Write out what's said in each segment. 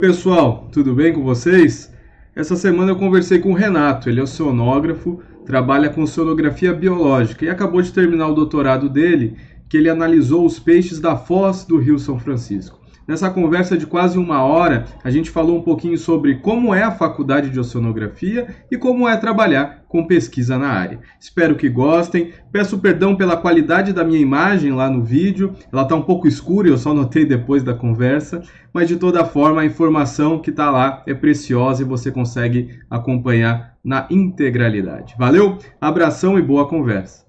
Pessoal, tudo bem com vocês? Essa semana eu conversei com o Renato, ele é oceanógrafo, trabalha com sonografia biológica e acabou de terminar o doutorado dele, que ele analisou os peixes da foz do Rio São Francisco. Nessa conversa de quase uma hora, a gente falou um pouquinho sobre como é a faculdade de oceanografia e como é trabalhar com pesquisa na área. Espero que gostem. Peço perdão pela qualidade da minha imagem lá no vídeo. Ela está um pouco escura, eu só notei depois da conversa, mas de toda forma a informação que está lá é preciosa e você consegue acompanhar na integralidade. Valeu? Abração e boa conversa.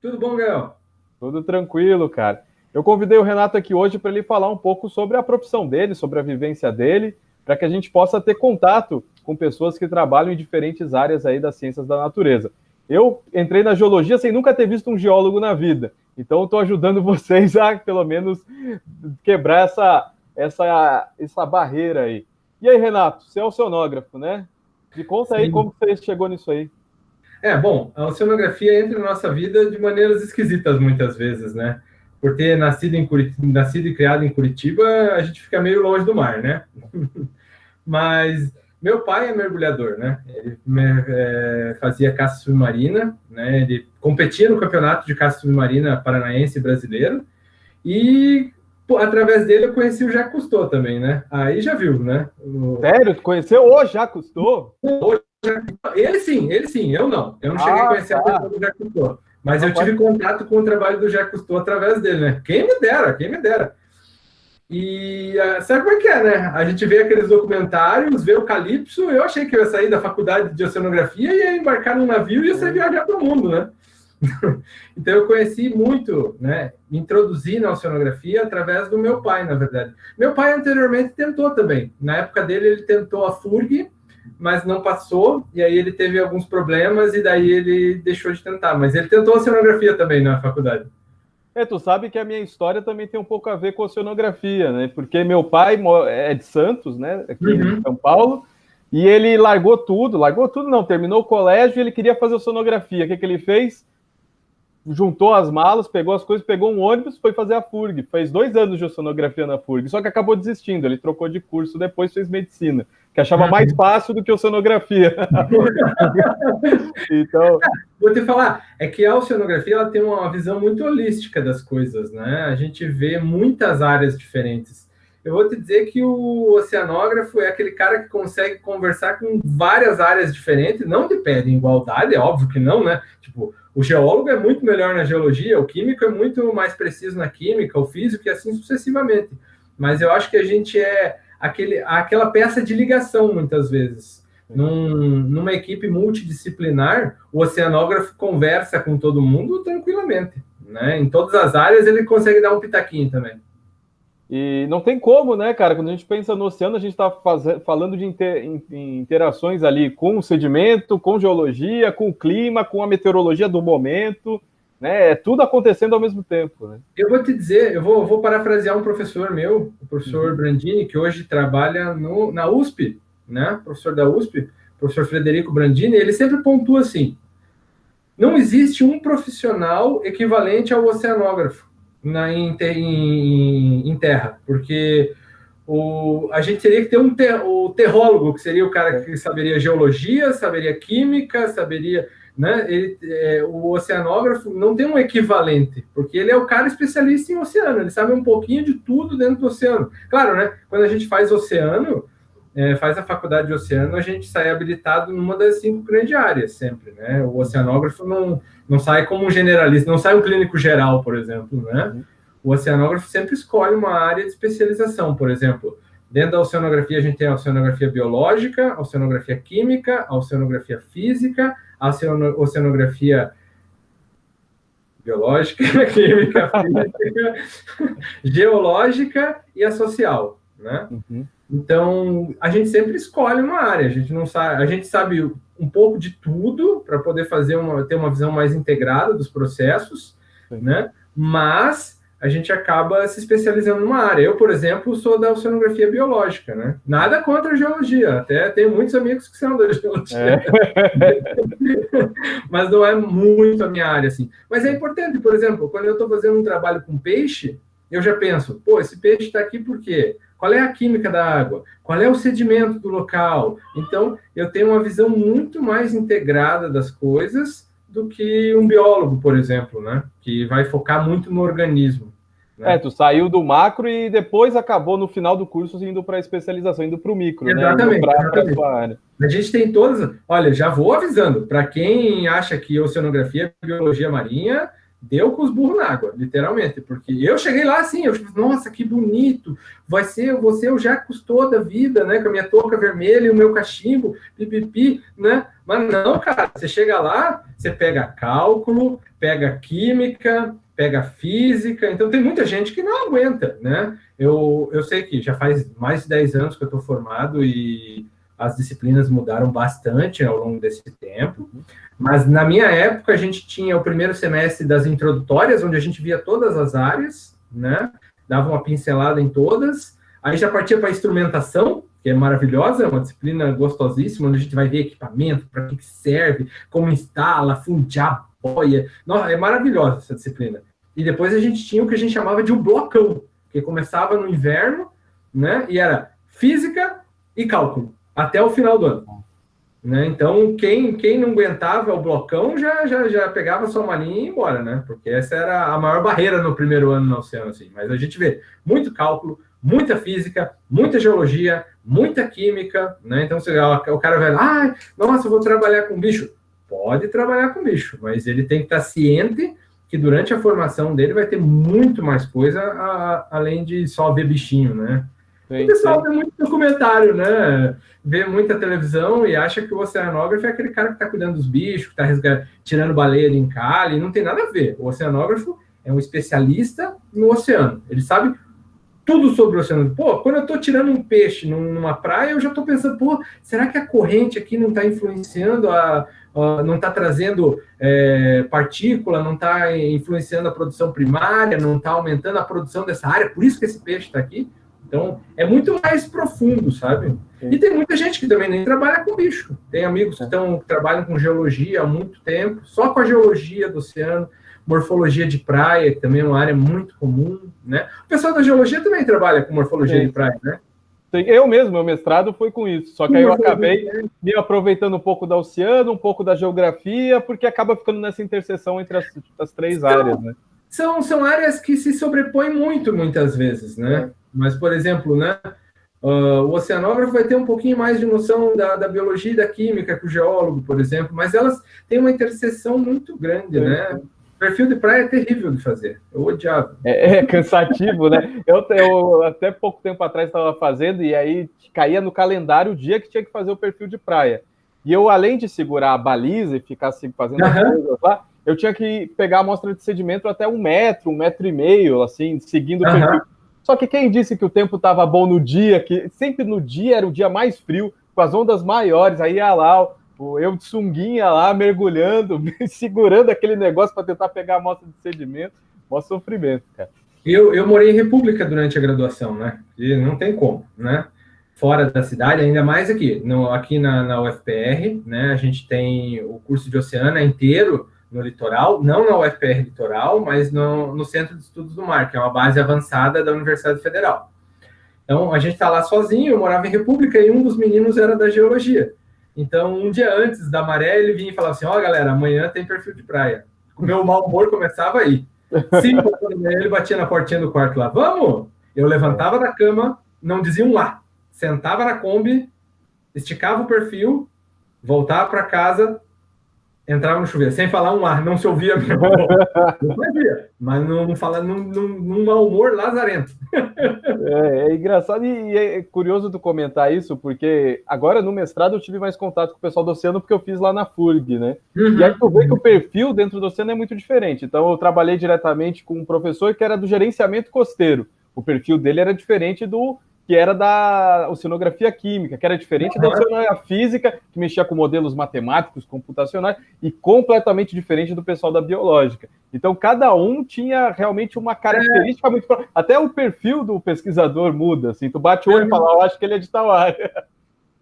Tudo bom, Gael? Tudo tranquilo, cara. Eu convidei o Renato aqui hoje para ele falar um pouco sobre a profissão dele, sobre a vivência dele, para que a gente possa ter contato com pessoas que trabalham em diferentes áreas aí das ciências da natureza. Eu entrei na geologia sem nunca ter visto um geólogo na vida, então estou ajudando vocês a, pelo menos, quebrar essa, essa, essa barreira aí. E aí, Renato, você é oceanógrafo, né? Me conta Sim. aí como você chegou nisso aí. É, bom, a oceanografia entra na nossa vida de maneiras esquisitas muitas vezes, né? Por ter nascido, em Curitiba, nascido e criado em Curitiba, a gente fica meio longe do mar, né? Mas meu pai é mergulhador, né? Ele é, fazia caça submarina, né? Ele competia no campeonato de caça submarina paranaense brasileiro e através dele eu conheci o Jacques Cousteau também, né? Aí já viu, né? O... Sério? Conheceu o Jacques Cousteau? O ele sim, ele sim, eu não. Eu não cheguei a ah, conhecer tá. a pessoa do Jacques Cousteau. Mas não eu tive contato com o trabalho do Jacques Cousteau através dele, né? Quem me dera, quem me dera. E uh, sabe como é que é, né? A gente vê aqueles documentários, vê o Calypso, eu achei que eu ia sair da faculdade de oceanografia e ia embarcar num navio e ia sair viajar para o mundo, né? então eu conheci muito, né? Me introduzi na oceanografia através do meu pai, na verdade. Meu pai anteriormente tentou também. Na época dele, ele tentou a FURG, mas não passou, e aí ele teve alguns problemas, e daí ele deixou de tentar. Mas ele tentou oceanografia também na faculdade. É, tu sabe que a minha história também tem um pouco a ver com oceanografia, né? Porque meu pai é de Santos, né? Aqui uhum. em São Paulo, e ele largou tudo, largou tudo não, terminou o colégio e ele queria fazer oceanografia. O que, que ele fez? juntou as malas, pegou as coisas, pegou um ônibus, foi fazer a FURG. Fez dois anos de oceanografia na FURG, só que acabou desistindo. Ele trocou de curso, depois fez medicina, que achava uhum. mais fácil do que oceanografia. então. Vou te falar, é que a oceanografia ela tem uma visão muito holística das coisas, né? A gente vê muitas áreas diferentes. Eu vou te dizer que o oceanógrafo é aquele cara que consegue conversar com várias áreas diferentes, não de pé de igualdade, é óbvio que não, né? Tipo, o geólogo é muito melhor na geologia, o químico é muito mais preciso na química, o físico e assim sucessivamente. Mas eu acho que a gente é aquele, aquela peça de ligação, muitas vezes. Num, numa equipe multidisciplinar, o oceanógrafo conversa com todo mundo tranquilamente. Né? Em todas as áreas ele consegue dar um pitaquinho também. E não tem como, né, cara? Quando a gente pensa no oceano, a gente está falando de inter interações ali com o sedimento, com geologia, com o clima, com a meteorologia do momento, né? É tudo acontecendo ao mesmo tempo, né? Eu vou te dizer, eu vou, vou parafrasear um professor meu, o professor uhum. Brandini, que hoje trabalha no, na USP, né? Professor da USP, professor Frederico Brandini, ele sempre pontua assim: não existe um profissional equivalente ao oceanógrafo na, em, em, em terra, porque o, a gente teria que ter um ter, o terrólogo, que seria o cara que saberia geologia, saberia química, saberia. Né? Ele, é, o oceanógrafo não tem um equivalente, porque ele é o cara especialista em oceano, ele sabe um pouquinho de tudo dentro do oceano. Claro, né? Quando a gente faz oceano, é, faz a faculdade de oceano, a gente sai habilitado numa das cinco grandes áreas, sempre, né? O oceanógrafo não não sai como um generalista, não sai um clínico geral, por exemplo, né? Uhum. O oceanógrafo sempre escolhe uma área de especialização, por exemplo. Dentro da oceanografia, a gente tem a oceanografia biológica, a oceanografia química, a oceanografia física, a oceanografia biológica, química, física, geológica e a social, né? Uhum. Então, a gente sempre escolhe uma área, a gente não sabe, a gente sabe um pouco de tudo para poder fazer uma, ter uma visão mais integrada dos processos, Sim. né? Mas a gente acaba se especializando numa área. Eu, por exemplo, sou da oceanografia biológica, né? Nada contra a geologia, até tenho muitos amigos que são da geologia. É. Mas não é muito a minha área, assim. Mas é importante, por exemplo, quando eu estou fazendo um trabalho com peixe, eu já penso, pô, esse peixe está aqui por quê? Qual é a química da água? Qual é o sedimento do local? Então, eu tenho uma visão muito mais integrada das coisas do que um biólogo, por exemplo, né? Que vai focar muito no organismo. Né? É, tu saiu do macro e depois acabou no final do curso indo para a especialização, indo para o micro, né? exatamente, né? Área. A gente tem todas. Olha, já vou avisando, para quem acha que oceanografia é biologia marinha, deu com os burros na água, literalmente, porque eu cheguei lá assim, eu nossa, que bonito, vai ser, você eu já custou da vida, né, com a minha touca vermelha e o meu cachimbo, pipipi, né, mas não, cara, você chega lá, você pega cálculo, pega química, pega física, então tem muita gente que não aguenta, né, eu, eu sei que já faz mais de 10 anos que eu estou formado e as disciplinas mudaram bastante ao longo desse tempo, mas na minha época a gente tinha o primeiro semestre das introdutórias, onde a gente via todas as áreas, né? Dava uma pincelada em todas. Aí já partia para a instrumentação, que é maravilhosa, é uma disciplina gostosíssima, onde a gente vai ver equipamento, para que serve, como instala, fundiar, boia. Nossa, é maravilhosa essa disciplina. E depois a gente tinha o que a gente chamava de um blocão, que começava no inverno, né? E era física e cálculo, até o final do ano. Né? Então, quem, quem não aguentava o blocão já, já, já pegava sua malinha e ia embora, né? Porque essa era a maior barreira no primeiro ano no oceano, assim. Mas a gente vê muito cálculo, muita física, muita geologia, muita química, né? Então, você, o cara vai lá, ah, nossa, vou trabalhar com bicho. Pode trabalhar com bicho, mas ele tem que estar ciente que durante a formação dele vai ter muito mais coisa a, a, além de só ver bichinho, né? O pessoal vê muito documentário, né? Vê muita televisão e acha que o oceanógrafo é aquele cara que está cuidando dos bichos, que está tirando baleia de encalhe. Não tem nada a ver. O oceanógrafo é um especialista no oceano. Ele sabe tudo sobre o oceano. Pô, quando eu estou tirando um peixe numa praia, eu já estou pensando, pô, será que a corrente aqui não está influenciando a, a, não está trazendo é, partícula, não está influenciando a produção primária, não está aumentando a produção dessa área, por isso que esse peixe está aqui. Então, é muito mais profundo, sabe? Sim. E tem muita gente que também nem trabalha com bicho. Tem amigos que, estão, que trabalham com geologia há muito tempo, só com a geologia do oceano, morfologia de praia, que também é uma área muito comum, né? O pessoal da geologia também trabalha com morfologia Sim. de praia, né? Eu mesmo, meu mestrado foi com isso. Só que aí eu acabei me aproveitando um pouco da oceano, um pouco da geografia, porque acaba ficando nessa interseção entre as, as três então, áreas, né? São, são áreas que se sobrepõem muito, muitas vezes, né? Mas, por exemplo, né, uh, o oceanógrafo vai ter um pouquinho mais de noção da, da, biologia e da química que o geólogo, por exemplo, mas elas têm uma interseção muito grande, né? Perfil de praia é terrível de fazer. Eu odiava. É, é cansativo, né? Eu, eu, até pouco tempo atrás estava fazendo e aí caía no calendário o dia que tinha que fazer o perfil de praia. E eu, além de segurar a baliza e ficar assim, fazendo uhum. as coisas lá, eu tinha que pegar a amostra de sedimento até um metro, um metro e meio, assim, seguindo o perfil. Só que quem disse que o tempo estava bom no dia, que sempre no dia era o dia mais frio, com as ondas maiores, aí ia lá, eu de sunguinha lá, mergulhando, segurando aquele negócio para tentar pegar a amostra de sedimento. Mó sofrimento, cara. Eu, eu morei em República durante a graduação, né? E não tem como, né? Fora da cidade, ainda mais aqui. No, aqui na, na UFPR, né? A gente tem o curso de oceana inteiro no litoral, não na UFPR Litoral, mas no, no Centro de Estudos do Mar, que é uma base avançada da Universidade Federal. Então, a gente está lá sozinho, eu morava em República e um dos meninos era da geologia. Então, um dia antes da maré, ele vinha e falava assim: Ó, oh, galera, amanhã tem perfil de praia. O meu mau humor começava aí. Cinco ele batia na portinha do quarto lá: Vamos! Eu levantava da cama, não dizia um lá, sentava na Kombi, esticava o perfil, voltava para casa, entrava no chuveiro, sem falar um ar, não se ouvia meu Não fazia, mas não, não fala num, num, num mau humor lazarento. É, é engraçado e, e, é curioso tu comentar isso, porque agora no mestrado eu tive mais contato com o pessoal do oceano, porque eu fiz lá na FURG, né? Uhum. E aí tu vê que o perfil dentro do oceano é muito diferente. Então eu trabalhei diretamente com um professor que era do gerenciamento costeiro. O perfil dele era diferente do que era da oceanografia química, que era diferente da oceanografia física, que mexia com modelos matemáticos, computacionais, e completamente diferente do pessoal da biológica. Então, cada um tinha realmente uma característica é. muito. Até o perfil do pesquisador muda. Assim, tu bate o olho e fala, eu acho que ele é de tal área.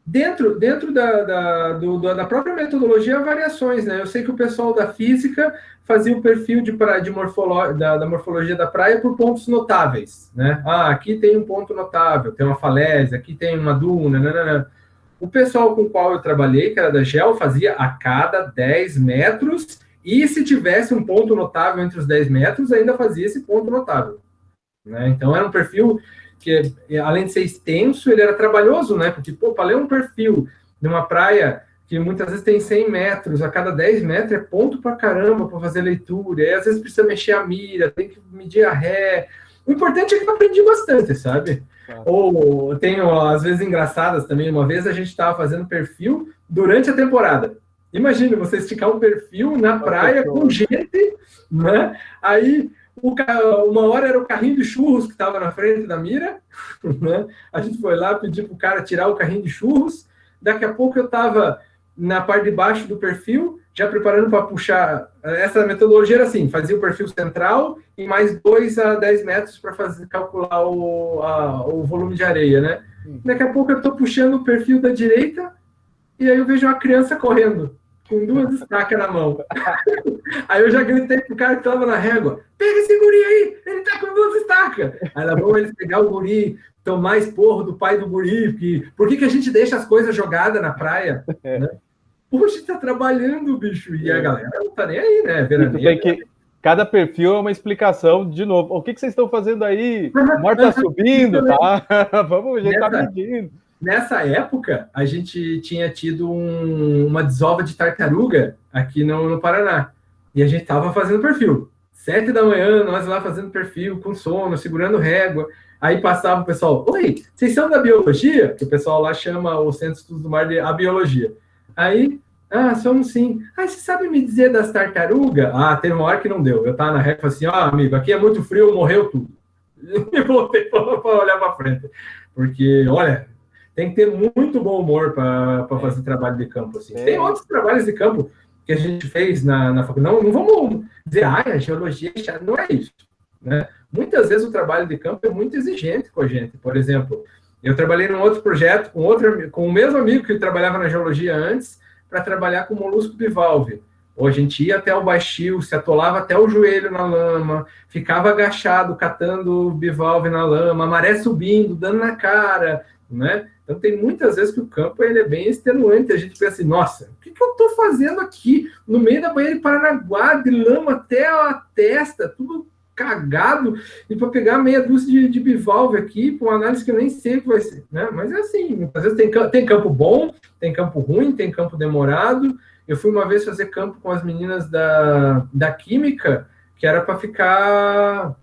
Dentro, dentro da, da, do, da própria metodologia, há variações, né? Eu sei que o pessoal da física fazia o perfil de, de morfolo, da, da, morfologia da praia por pontos notáveis, né? Ah, aqui tem um ponto notável, tem uma falésia, aqui tem uma duna, nanana. O pessoal com o qual eu trabalhei, que era da GEL, fazia a cada 10 metros, e se tivesse um ponto notável entre os 10 metros, ainda fazia esse ponto notável. Né? Então, era um perfil que além de ser extenso, ele era trabalhoso, né? Porque, pô, para ler um perfil de uma praia que muitas vezes tem 100 metros, a cada 10 metros é ponto para caramba para fazer leitura, e às vezes precisa mexer a mira, tem que medir a ré. O importante é que eu aprendi bastante, sabe? Ou tenho, às vezes, engraçadas também. Uma vez a gente estava fazendo perfil durante a temporada. Imagina você esticar um perfil na praia com gente, né? Aí o, uma hora era o carrinho de churros que estava na frente da mira, né? A gente foi lá pedir para o cara tirar o carrinho de churros. Daqui a pouco eu estava na parte de baixo do perfil, já preparando para puxar. Essa metodologia era assim: fazia o perfil central e mais 2 a 10 metros para fazer calcular o, a, o volume de areia, né? Daqui a pouco eu estou puxando o perfil da direita e aí eu vejo uma criança correndo com duas estacas na mão. aí eu já gritei pro cara que tava na régua: pega esse guri aí, ele tá com duas estacas. Aí lá vão eles pegar o guri, tomar esporro do pai do guri, porque por que, que a gente deixa as coisas jogadas na praia? É. Né? Poxa, tá trabalhando, bicho. E a é. galera não tá nem aí, né? Veraneia, que... Cada perfil é uma explicação, de novo. O que, que vocês estão fazendo aí? O mar tá subindo, tá? Vamos, a gente tá medindo. Nessa época, a gente tinha tido um, uma desova de tartaruga aqui no, no Paraná. E a gente estava fazendo perfil. Sete da manhã, nós lá fazendo perfil, com sono, segurando régua. Aí passava o pessoal, oi, vocês são da biologia? Que o pessoal lá chama o Centro de Estudos do Mar de a biologia. Aí, ah, somos sim. Ah, você sabe me dizer das tartarugas? Ah, tem uma hora que não deu. Eu tava na régua assim, ó, oh, amigo, aqui é muito frio, morreu tudo. E voltei para olhar para frente. Porque, olha, tem que ter muito bom humor para é. fazer trabalho de campo. Assim. É. Tem outros trabalhos de campo que a gente fez na, na faculdade. Não, não vamos dizer, ah, a geologia é não é isso. Né? Muitas vezes o trabalho de campo é muito exigente com a gente. Por exemplo, eu trabalhei num outro projeto com, outro, com o mesmo amigo que trabalhava na geologia antes, para trabalhar com molusco bivalve. Ou a gente ia até o baixio, se atolava até o joelho na lama, ficava agachado, catando bivalve na lama, a maré subindo, dando na cara, né? Então tem muitas vezes que o campo ele é bem extenuante, a gente pensa assim, nossa, o que, que eu estou fazendo aqui no meio da banheira de Paranaguá, de lama até a testa, tudo cagado, e para pegar meia dúzia de, de bivalve aqui, para uma análise que eu nem sei que vai ser, né? Mas é assim, muitas vezes tem, tem campo bom, tem campo ruim, tem campo demorado. Eu fui uma vez fazer campo com as meninas da, da Química, que era para ficar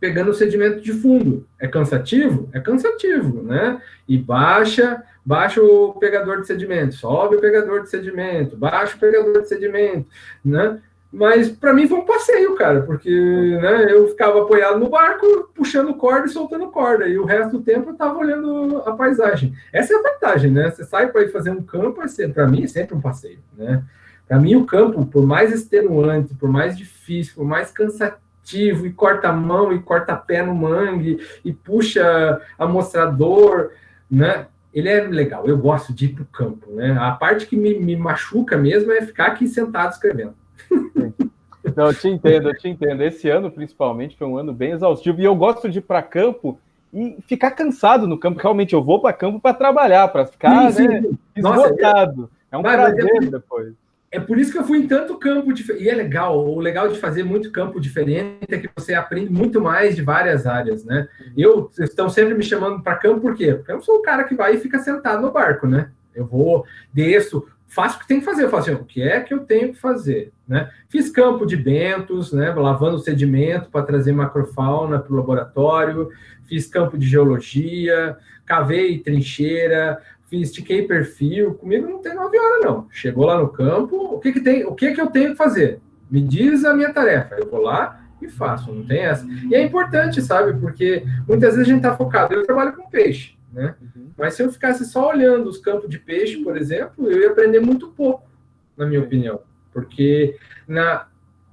pegando o sedimento de fundo. É cansativo? É cansativo, né? E baixa, baixa o pegador de sedimento, sobe o pegador de sedimento, baixa o pegador de sedimento, né? Mas para mim foi um passeio, cara, porque né, eu ficava apoiado no barco, puxando corda e soltando corda, e o resto do tempo eu estava olhando a paisagem. Essa é a vantagem, né? Você sai para ir fazer um campo, é para mim é sempre um passeio, né? Para mim o campo, por mais extenuante, por mais difícil, por mais cansativo, ativo, e corta a mão, e corta pé no mangue, e puxa amostrador, né? Ele é legal, eu gosto de ir para o campo, né? A parte que me, me machuca mesmo é ficar aqui sentado escrevendo. Não, eu te entendo, eu te entendo. Esse ano, principalmente, foi um ano bem exaustivo. E eu gosto de ir para campo e ficar cansado no campo. Realmente, eu vou para campo para trabalhar, para ficar sim, sim. Né, esgotado. Nossa, é um Vai, prazer é... depois é por isso que eu fui em tanto campo diferente. E é legal, o legal de fazer muito campo diferente é que você aprende muito mais de várias áreas, né? Eu estão sempre me chamando para campo, por quê? Porque eu sou o cara que vai e fica sentado no barco, né? Eu vou, desço, faço o que tem que fazer. Eu falo assim, o que é que eu tenho que fazer? Né? Fiz campo de bentos, né? lavando sedimento para trazer macrofauna para o laboratório, fiz campo de geologia, cavei trincheira, fiz, estiquei perfil, comigo não tem nove horas, não. Chegou lá no campo, o que, que tem, o que, que eu tenho que fazer? Me diz a minha tarefa. Eu vou lá, e faço, não tem essa. E é importante, sabe? Porque muitas vezes a gente está focado. Eu trabalho com peixe, né? Uhum. Mas se eu ficasse só olhando os campos de peixe, por exemplo, eu ia aprender muito pouco, na minha opinião. Porque na,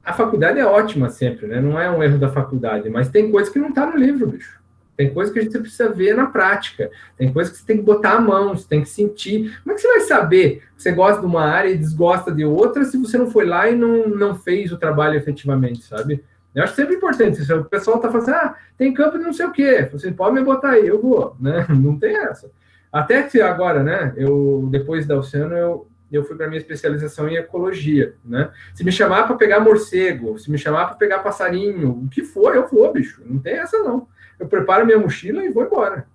a faculdade é ótima sempre, né? Não é um erro da faculdade, mas tem coisa que não está no livro, bicho. Tem coisa que a gente precisa ver na prática. Tem coisa que você tem que botar a mão, você tem que sentir. Como é que você vai saber que você gosta de uma área e desgosta de outra se você não foi lá e não, não fez o trabalho efetivamente, sabe? Eu acho sempre importante. Se o pessoal está falando assim, ah, tem campo de não sei o quê. Você pode me botar aí, eu vou, né? Não tem essa. Até que agora, né? Eu, depois da Oceano, eu, eu fui para minha especialização em ecologia, né? Se me chamar para pegar morcego, se me chamar para pegar passarinho, o que for, eu vou, bicho. Não tem essa, não eu preparo minha mochila e vou embora.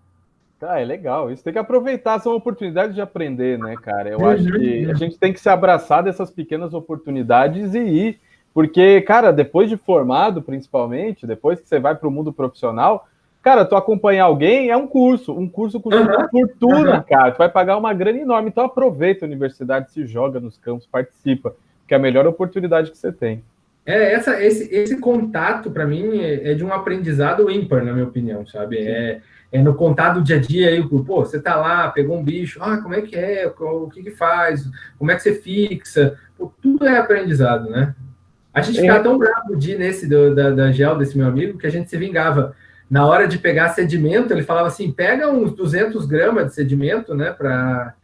Ah, é legal. Isso tem que aproveitar, são oportunidades de aprender, né, cara? Eu acho que a gente tem que se abraçar dessas pequenas oportunidades e ir. Porque, cara, depois de formado, principalmente, depois que você vai para o mundo profissional, cara, tu acompanhar alguém é um curso. Um curso custa uhum. uma fortuna, uhum. cara. Tu vai pagar uma grana enorme. Então aproveita a universidade, se joga nos campos, participa, que é a melhor oportunidade que você tem. É, essa, esse, esse contato, para mim, é, é, de um aprendizado ímpar, na minha opinião, sabe? É, é no contato do dia a dia aí, pô, você tá lá, pegou um bicho, ah, como é que é, o que que faz, como é que você fixa, pô, tudo é aprendizado, né? A gente é. ficava tão bravo de nesse do, da, da gel desse meu amigo que a gente se vingava. Na hora de pegar sedimento, ele falava assim: pega uns 200 gramas de sedimento, né, para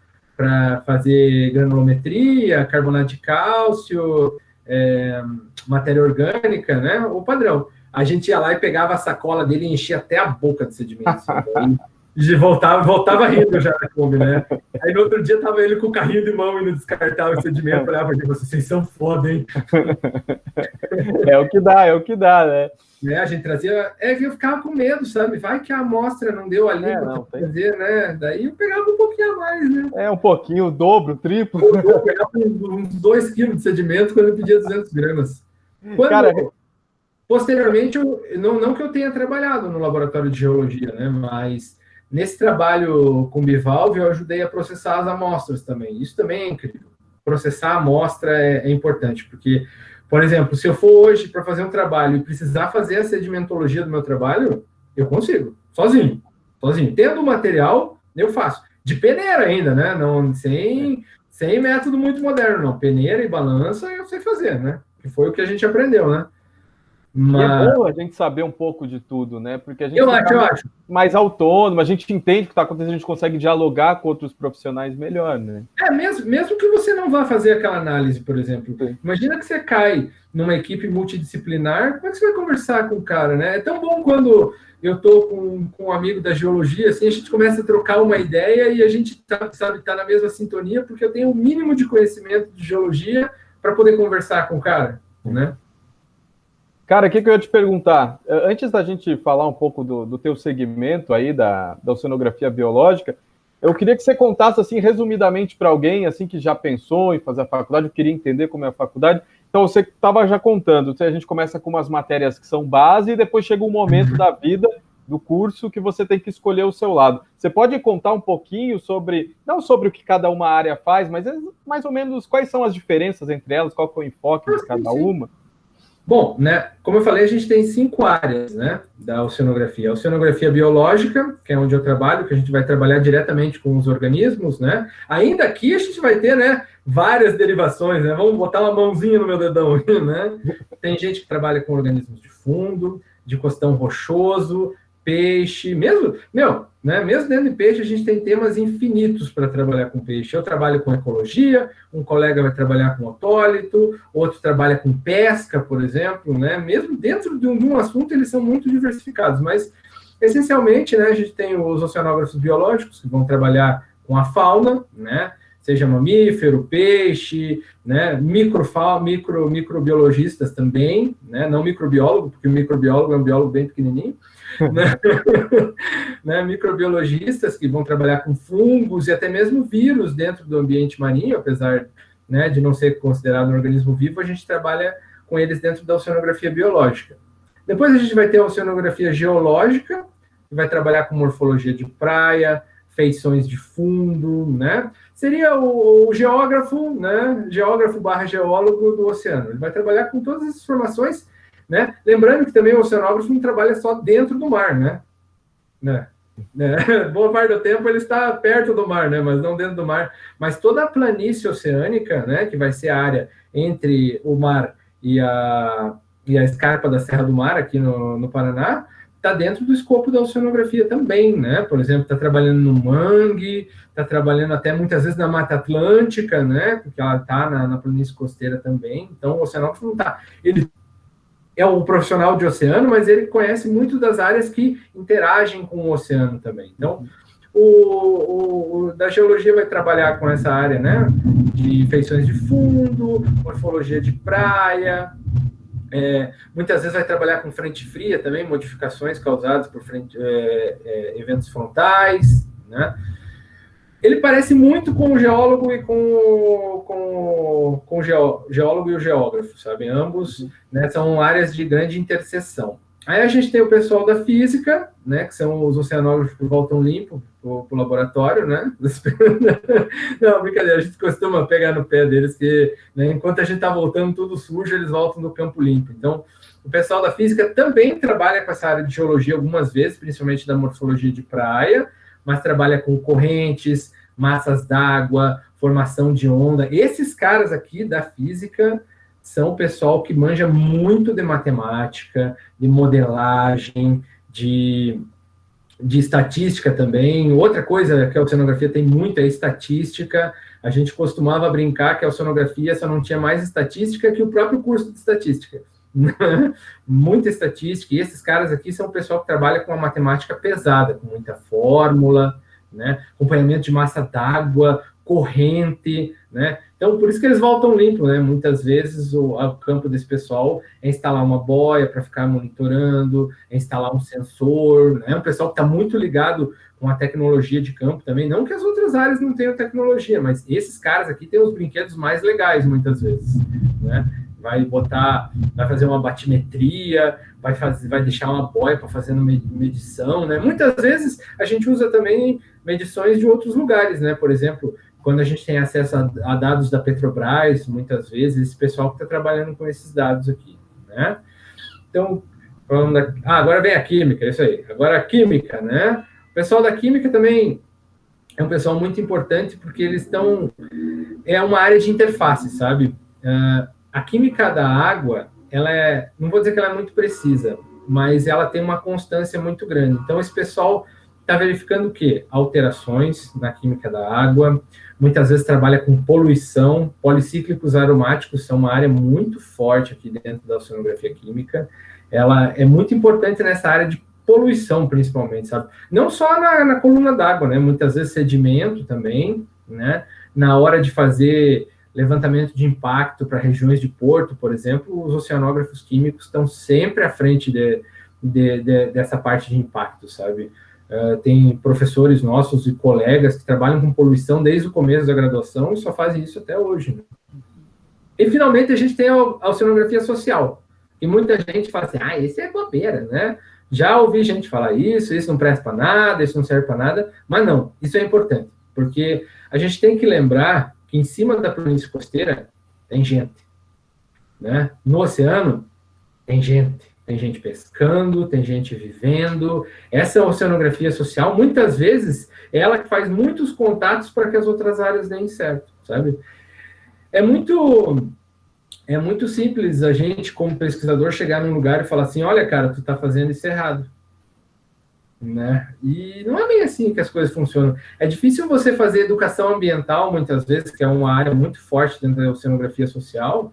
fazer granulometria, carbonato de cálcio, é, matéria orgânica, né? O padrão. A gente ia lá e pegava a sacola dele e enchia até a boca de sedimento. e voltava, voltava rindo já na Kombi, né? Aí no outro dia tava ele com o carrinho de mão indo descartar o sedimento. Eu falava, vocês são foda, hein? É o que dá, é o que dá, né? né? A gente trazia. É eu ficava com medo, sabe? Vai que a amostra não deu ali é, para fazer, né? Daí eu pegava um pouquinho a mais, né? É, um pouquinho, o dobro, o triplo. Eu pegava uns 2 quilos de sedimento quando eu pedia 200 gramas. Quando, Cara, posteriormente, eu, não, não que eu tenha trabalhado no laboratório de geologia, né? Mas nesse trabalho com bivalve, eu ajudei a processar as amostras também. Isso também é incrível. Processar a amostra é, é importante, porque por exemplo, se eu for hoje para fazer um trabalho e precisar fazer a sedimentologia do meu trabalho, eu consigo, sozinho. Sozinho. Tendo o material, eu faço. De peneira ainda, né? Não, sem, sem método muito moderno, não. Peneira e balança eu sei fazer, né? Que foi o que a gente aprendeu, né? Mas... é bom a gente saber um pouco de tudo, né? Porque a gente eu acho, eu acho. mais autônomo, a gente entende o que está acontecendo, a gente consegue dialogar com outros profissionais melhor, né? É, mesmo, mesmo que você não vá fazer aquela análise, por exemplo. Imagina que você cai numa equipe multidisciplinar, como é que você vai conversar com o cara, né? É tão bom quando eu tô com, com um amigo da geologia, assim, a gente começa a trocar uma ideia e a gente tá, sabe, tá na mesma sintonia, porque eu tenho o um mínimo de conhecimento de geologia para poder conversar com o cara, né? Cara, o que, que eu ia te perguntar? Eh, antes da gente falar um pouco do, do teu segmento aí, da, da oceanografia biológica, eu queria que você contasse, assim, resumidamente para alguém, assim, que já pensou em fazer a faculdade, queria entender como é a faculdade. Então, você estava já contando, a gente começa com umas matérias que são base e depois chega um momento uhum. da vida do curso que você tem que escolher o seu lado. Você pode contar um pouquinho sobre, não sobre o que cada uma área faz, mas mais ou menos quais são as diferenças entre elas, qual é o enfoque de cada uma? Bom, né, como eu falei, a gente tem cinco áreas né, da oceanografia. A oceanografia biológica, que é onde eu trabalho, que a gente vai trabalhar diretamente com os organismos, né? Ainda aqui a gente vai ter né, várias derivações, né? Vamos botar uma mãozinha no meu dedão né? Tem gente que trabalha com organismos de fundo, de costão rochoso, peixe, mesmo, meu, né, mesmo dentro de peixe, a gente tem temas infinitos para trabalhar com peixe. Eu trabalho com ecologia, um colega vai trabalhar com otólito, outro trabalha com pesca, por exemplo, né? Mesmo dentro de um, de um assunto, eles são muito diversificados, mas essencialmente, né, a gente tem os oceanógrafos biológicos que vão trabalhar com a fauna, né? Seja mamífero, peixe, né? Microfauna, micro, microbiologistas também, né? Não microbiólogo, porque o microbiólogo é um biólogo bem pequenininho né? né? microbiologistas que vão trabalhar com fungos e até mesmo vírus dentro do ambiente marinho, apesar né, de não ser considerado um organismo vivo, a gente trabalha com eles dentro da oceanografia biológica. Depois a gente vai ter a oceanografia geológica, que vai trabalhar com morfologia de praia, feições de fundo, né? Seria o, o, geógrafo, né? Geógrafo barra geólogo do oceano. Ele vai trabalhar com todas as informações né? Lembrando que também o oceanógrafo não trabalha só dentro do mar, né? né? né? Boa parte do tempo ele está perto do mar, né? Mas não dentro do mar. Mas toda a planície oceânica, né? Que vai ser a área entre o mar e a, e a escarpa da Serra do Mar aqui no, no Paraná, está dentro do escopo da oceanografia também, né? Por exemplo, está trabalhando no mangue, está trabalhando até muitas vezes na Mata Atlântica, né? Porque ela está na, na planície costeira também. Então, o oceanógrafo não está. Ele é um profissional de oceano, mas ele conhece muito das áreas que interagem com o oceano também. Então, o, o, o, da geologia vai trabalhar com essa área, né? De feições de fundo, morfologia de praia, é, muitas vezes vai trabalhar com frente fria também, modificações causadas por frente, é, é, eventos frontais, né? Ele parece muito com o geólogo e com, com, com o geólogo e o geógrafo, sabe? Ambos né, são áreas de grande interseção. Aí a gente tem o pessoal da física, né, que são os oceanógrafos que voltam limpo para o laboratório, né? Não, brincadeira, a gente costuma pegar no pé deles, que né, enquanto a gente está voltando tudo sujo, eles voltam no campo limpo. Então, o pessoal da física também trabalha com essa área de geologia algumas vezes, principalmente da morfologia de praia, mas trabalha com correntes, massas d'água, formação de onda. Esses caras aqui da física são o pessoal que manja muito de matemática, de modelagem, de, de estatística também. Outra coisa que a oceanografia tem muito é estatística. A gente costumava brincar que a oceanografia só não tinha mais estatística que o próprio curso de estatística. muita estatística, e esses caras aqui são o pessoal que trabalha com a matemática pesada, com muita fórmula, né? acompanhamento de massa d'água, corrente, né? Então, por isso que eles voltam limpo, né? Muitas vezes o, o campo desse pessoal é instalar uma boia para ficar monitorando, é instalar um sensor, né? Um pessoal que está muito ligado com a tecnologia de campo também. Não que as outras áreas não tenham tecnologia, mas esses caras aqui têm os brinquedos mais legais, muitas vezes, né? Vai botar, vai fazer uma batimetria, vai fazer, vai deixar uma boia para fazer medição, né? Muitas vezes a gente usa também medições de outros lugares, né? Por exemplo, quando a gente tem acesso a, a dados da Petrobras, muitas vezes, esse pessoal que está trabalhando com esses dados aqui, né? Então, falando da, ah, agora vem a química, é isso aí. Agora a química, né? O pessoal da química também é um pessoal muito importante porque eles estão é uma área de interface, sabe? Uh, a química da água, ela é, não vou dizer que ela é muito precisa, mas ela tem uma constância muito grande. Então esse pessoal está verificando o quê? Alterações na química da água, muitas vezes trabalha com poluição, policíclicos aromáticos são uma área muito forte aqui dentro da oceanografia química, ela é muito importante nessa área de poluição, principalmente, sabe? Não só na, na coluna d'água, né? Muitas vezes sedimento também, né? Na hora de fazer levantamento de impacto para regiões de porto, por exemplo, os oceanógrafos químicos estão sempre à frente de, de, de, dessa parte de impacto, sabe? Uh, tem professores nossos e colegas que trabalham com poluição desde o começo da graduação e só fazem isso até hoje. Né? E finalmente a gente tem a, oceanografia social. E muita gente fala assim: ah, isso é bobeira, né? Já ouvi gente falar isso, isso não presta para nada, isso não serve para nada, mas não, isso é importante, porque a gente tem que lembrar que em cima da planície costeira tem gente, né? No oceano tem gente tem gente pescando, tem gente vivendo. Essa oceanografia social, muitas vezes, é ela que faz muitos contatos para que as outras áreas deem certo, sabe? É muito é muito simples a gente, como pesquisador, chegar num lugar e falar assim, olha, cara, tu está fazendo isso errado. Né? E não é bem assim que as coisas funcionam. É difícil você fazer educação ambiental, muitas vezes, que é uma área muito forte dentro da oceanografia social,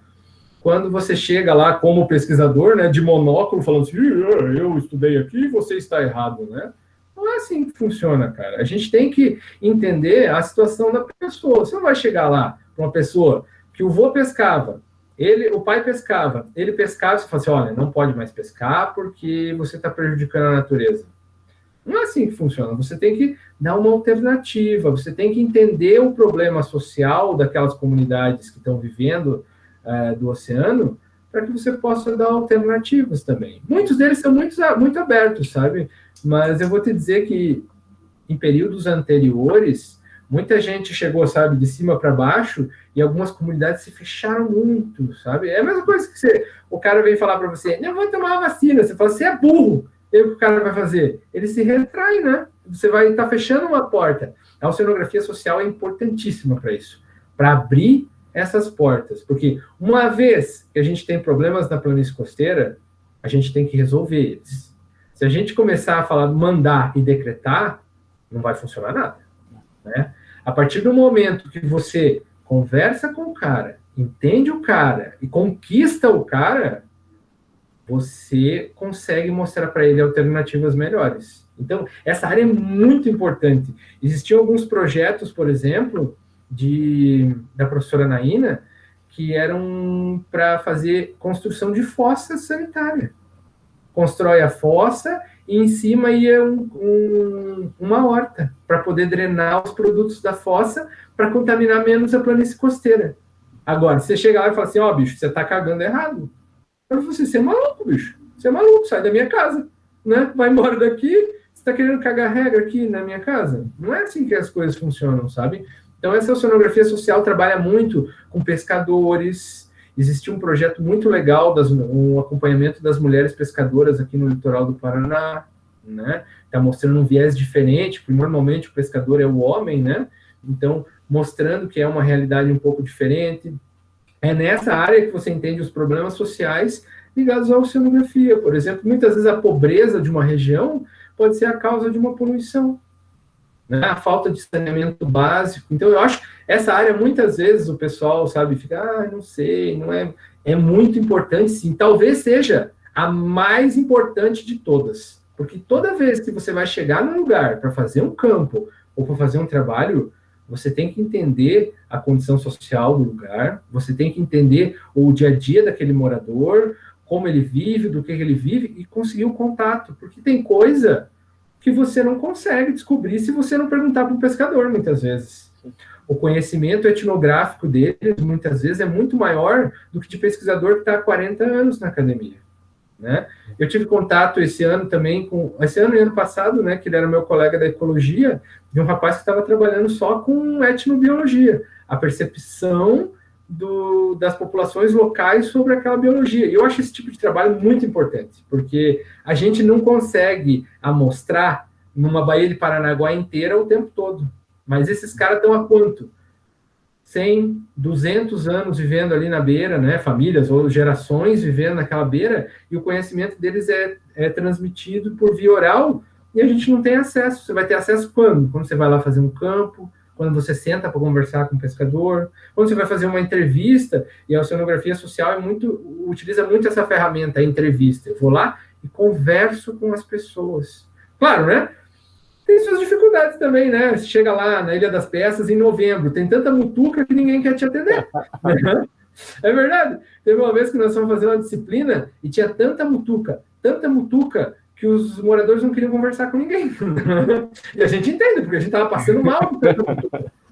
quando você chega lá como pesquisador, né, de monóculo, falando assim, eu estudei aqui, você está errado, né? Não é assim que funciona, cara. A gente tem que entender a situação da pessoa. Você não vai chegar lá para uma pessoa que o vô pescava, ele, o pai pescava, ele pescava, você fala assim, olha, não pode mais pescar porque você está prejudicando a natureza. Não é assim que funciona. Você tem que dar uma alternativa, você tem que entender o problema social daquelas comunidades que estão vivendo uh, do oceano, para que você possa dar alternativas também. Muitos deles são muito, muito abertos, sabe? Mas eu vou te dizer que em períodos anteriores, Muita gente chegou, sabe, de cima para baixo e algumas comunidades se fecharam muito, sabe? É a mesma coisa que você, o cara vem falar para você, não vou tomar vacina. Você fala, você é burro. E o que o cara vai fazer? Ele se retrai, né? Você vai estar tá fechando uma porta. A oceanografia social é importantíssima para isso, para abrir essas portas, porque uma vez que a gente tem problemas na planície costeira, a gente tem que resolver eles. Se a gente começar a falar mandar e decretar, não vai funcionar nada, né? A partir do momento que você conversa com o cara, entende o cara e conquista o cara, você consegue mostrar para ele alternativas melhores. Então, essa área é muito importante. Existiam alguns projetos, por exemplo, de, da professora Naina, que eram para fazer construção de fossa sanitária. Constrói a fossa e em cima ia um, um, uma horta para poder drenar os produtos da fossa para contaminar menos a planície costeira. Agora, você chega lá e fala assim, ó, oh, bicho, você está cagando errado. Eu falei assim, você é maluco, bicho. Você é maluco, sai da minha casa. Né? Vai embora daqui, você está querendo cagar regra aqui na minha casa? Não é assim que as coisas funcionam, sabe? Então, essa oceanografia social trabalha muito com pescadores. Existe um projeto muito legal, das, um acompanhamento das mulheres pescadoras aqui no litoral do Paraná, né? Está mostrando um viés diferente, porque normalmente o pescador é o homem, né? Então, mostrando que é uma realidade um pouco diferente. É nessa área que você entende os problemas sociais ligados à oceanografia. Por exemplo, muitas vezes a pobreza de uma região pode ser a causa de uma poluição né? a falta de saneamento básico. Então, eu acho essa área, muitas vezes, o pessoal, sabe, fica, ah, não sei, não é. É muito importante, sim. Talvez seja a mais importante de todas. Porque toda vez que você vai chegar num lugar para fazer um campo ou para fazer um trabalho, você tem que entender a condição social do lugar, você tem que entender o dia a dia daquele morador, como ele vive, do que ele vive e conseguir o um contato, porque tem coisa que você não consegue descobrir se você não perguntar para o pescador, muitas vezes. O conhecimento etnográfico deles, muitas vezes, é muito maior do que de pesquisador que está há 40 anos na academia. Né? Eu tive contato esse ano também com, esse ano e ano passado, né, que ele era meu colega da ecologia, de um rapaz que estava trabalhando só com etnobiologia, a percepção do, das populações locais sobre aquela biologia. Eu acho esse tipo de trabalho muito importante, porque a gente não consegue amostrar numa Baía de Paranaguá inteira o tempo todo. Mas esses caras estão há quanto? 100, 200 anos vivendo ali na beira, né? Famílias ou gerações vivendo naquela beira, e o conhecimento deles é, é transmitido por via oral, e a gente não tem acesso. Você vai ter acesso quando? Quando você vai lá fazer um campo, quando você senta para conversar com o pescador, quando você vai fazer uma entrevista, e a oceanografia social é muito, utiliza muito essa ferramenta, a entrevista. Eu vou lá e converso com as pessoas. Claro, né? Tem suas dificuldades também, né? Você chega lá na Ilha das Peças em novembro, tem tanta mutuca que ninguém quer te atender. é verdade. Teve uma vez que nós fomos fazer uma disciplina e tinha tanta mutuca, tanta mutuca, que os moradores não queriam conversar com ninguém. e a gente entende, porque a gente estava passando mal.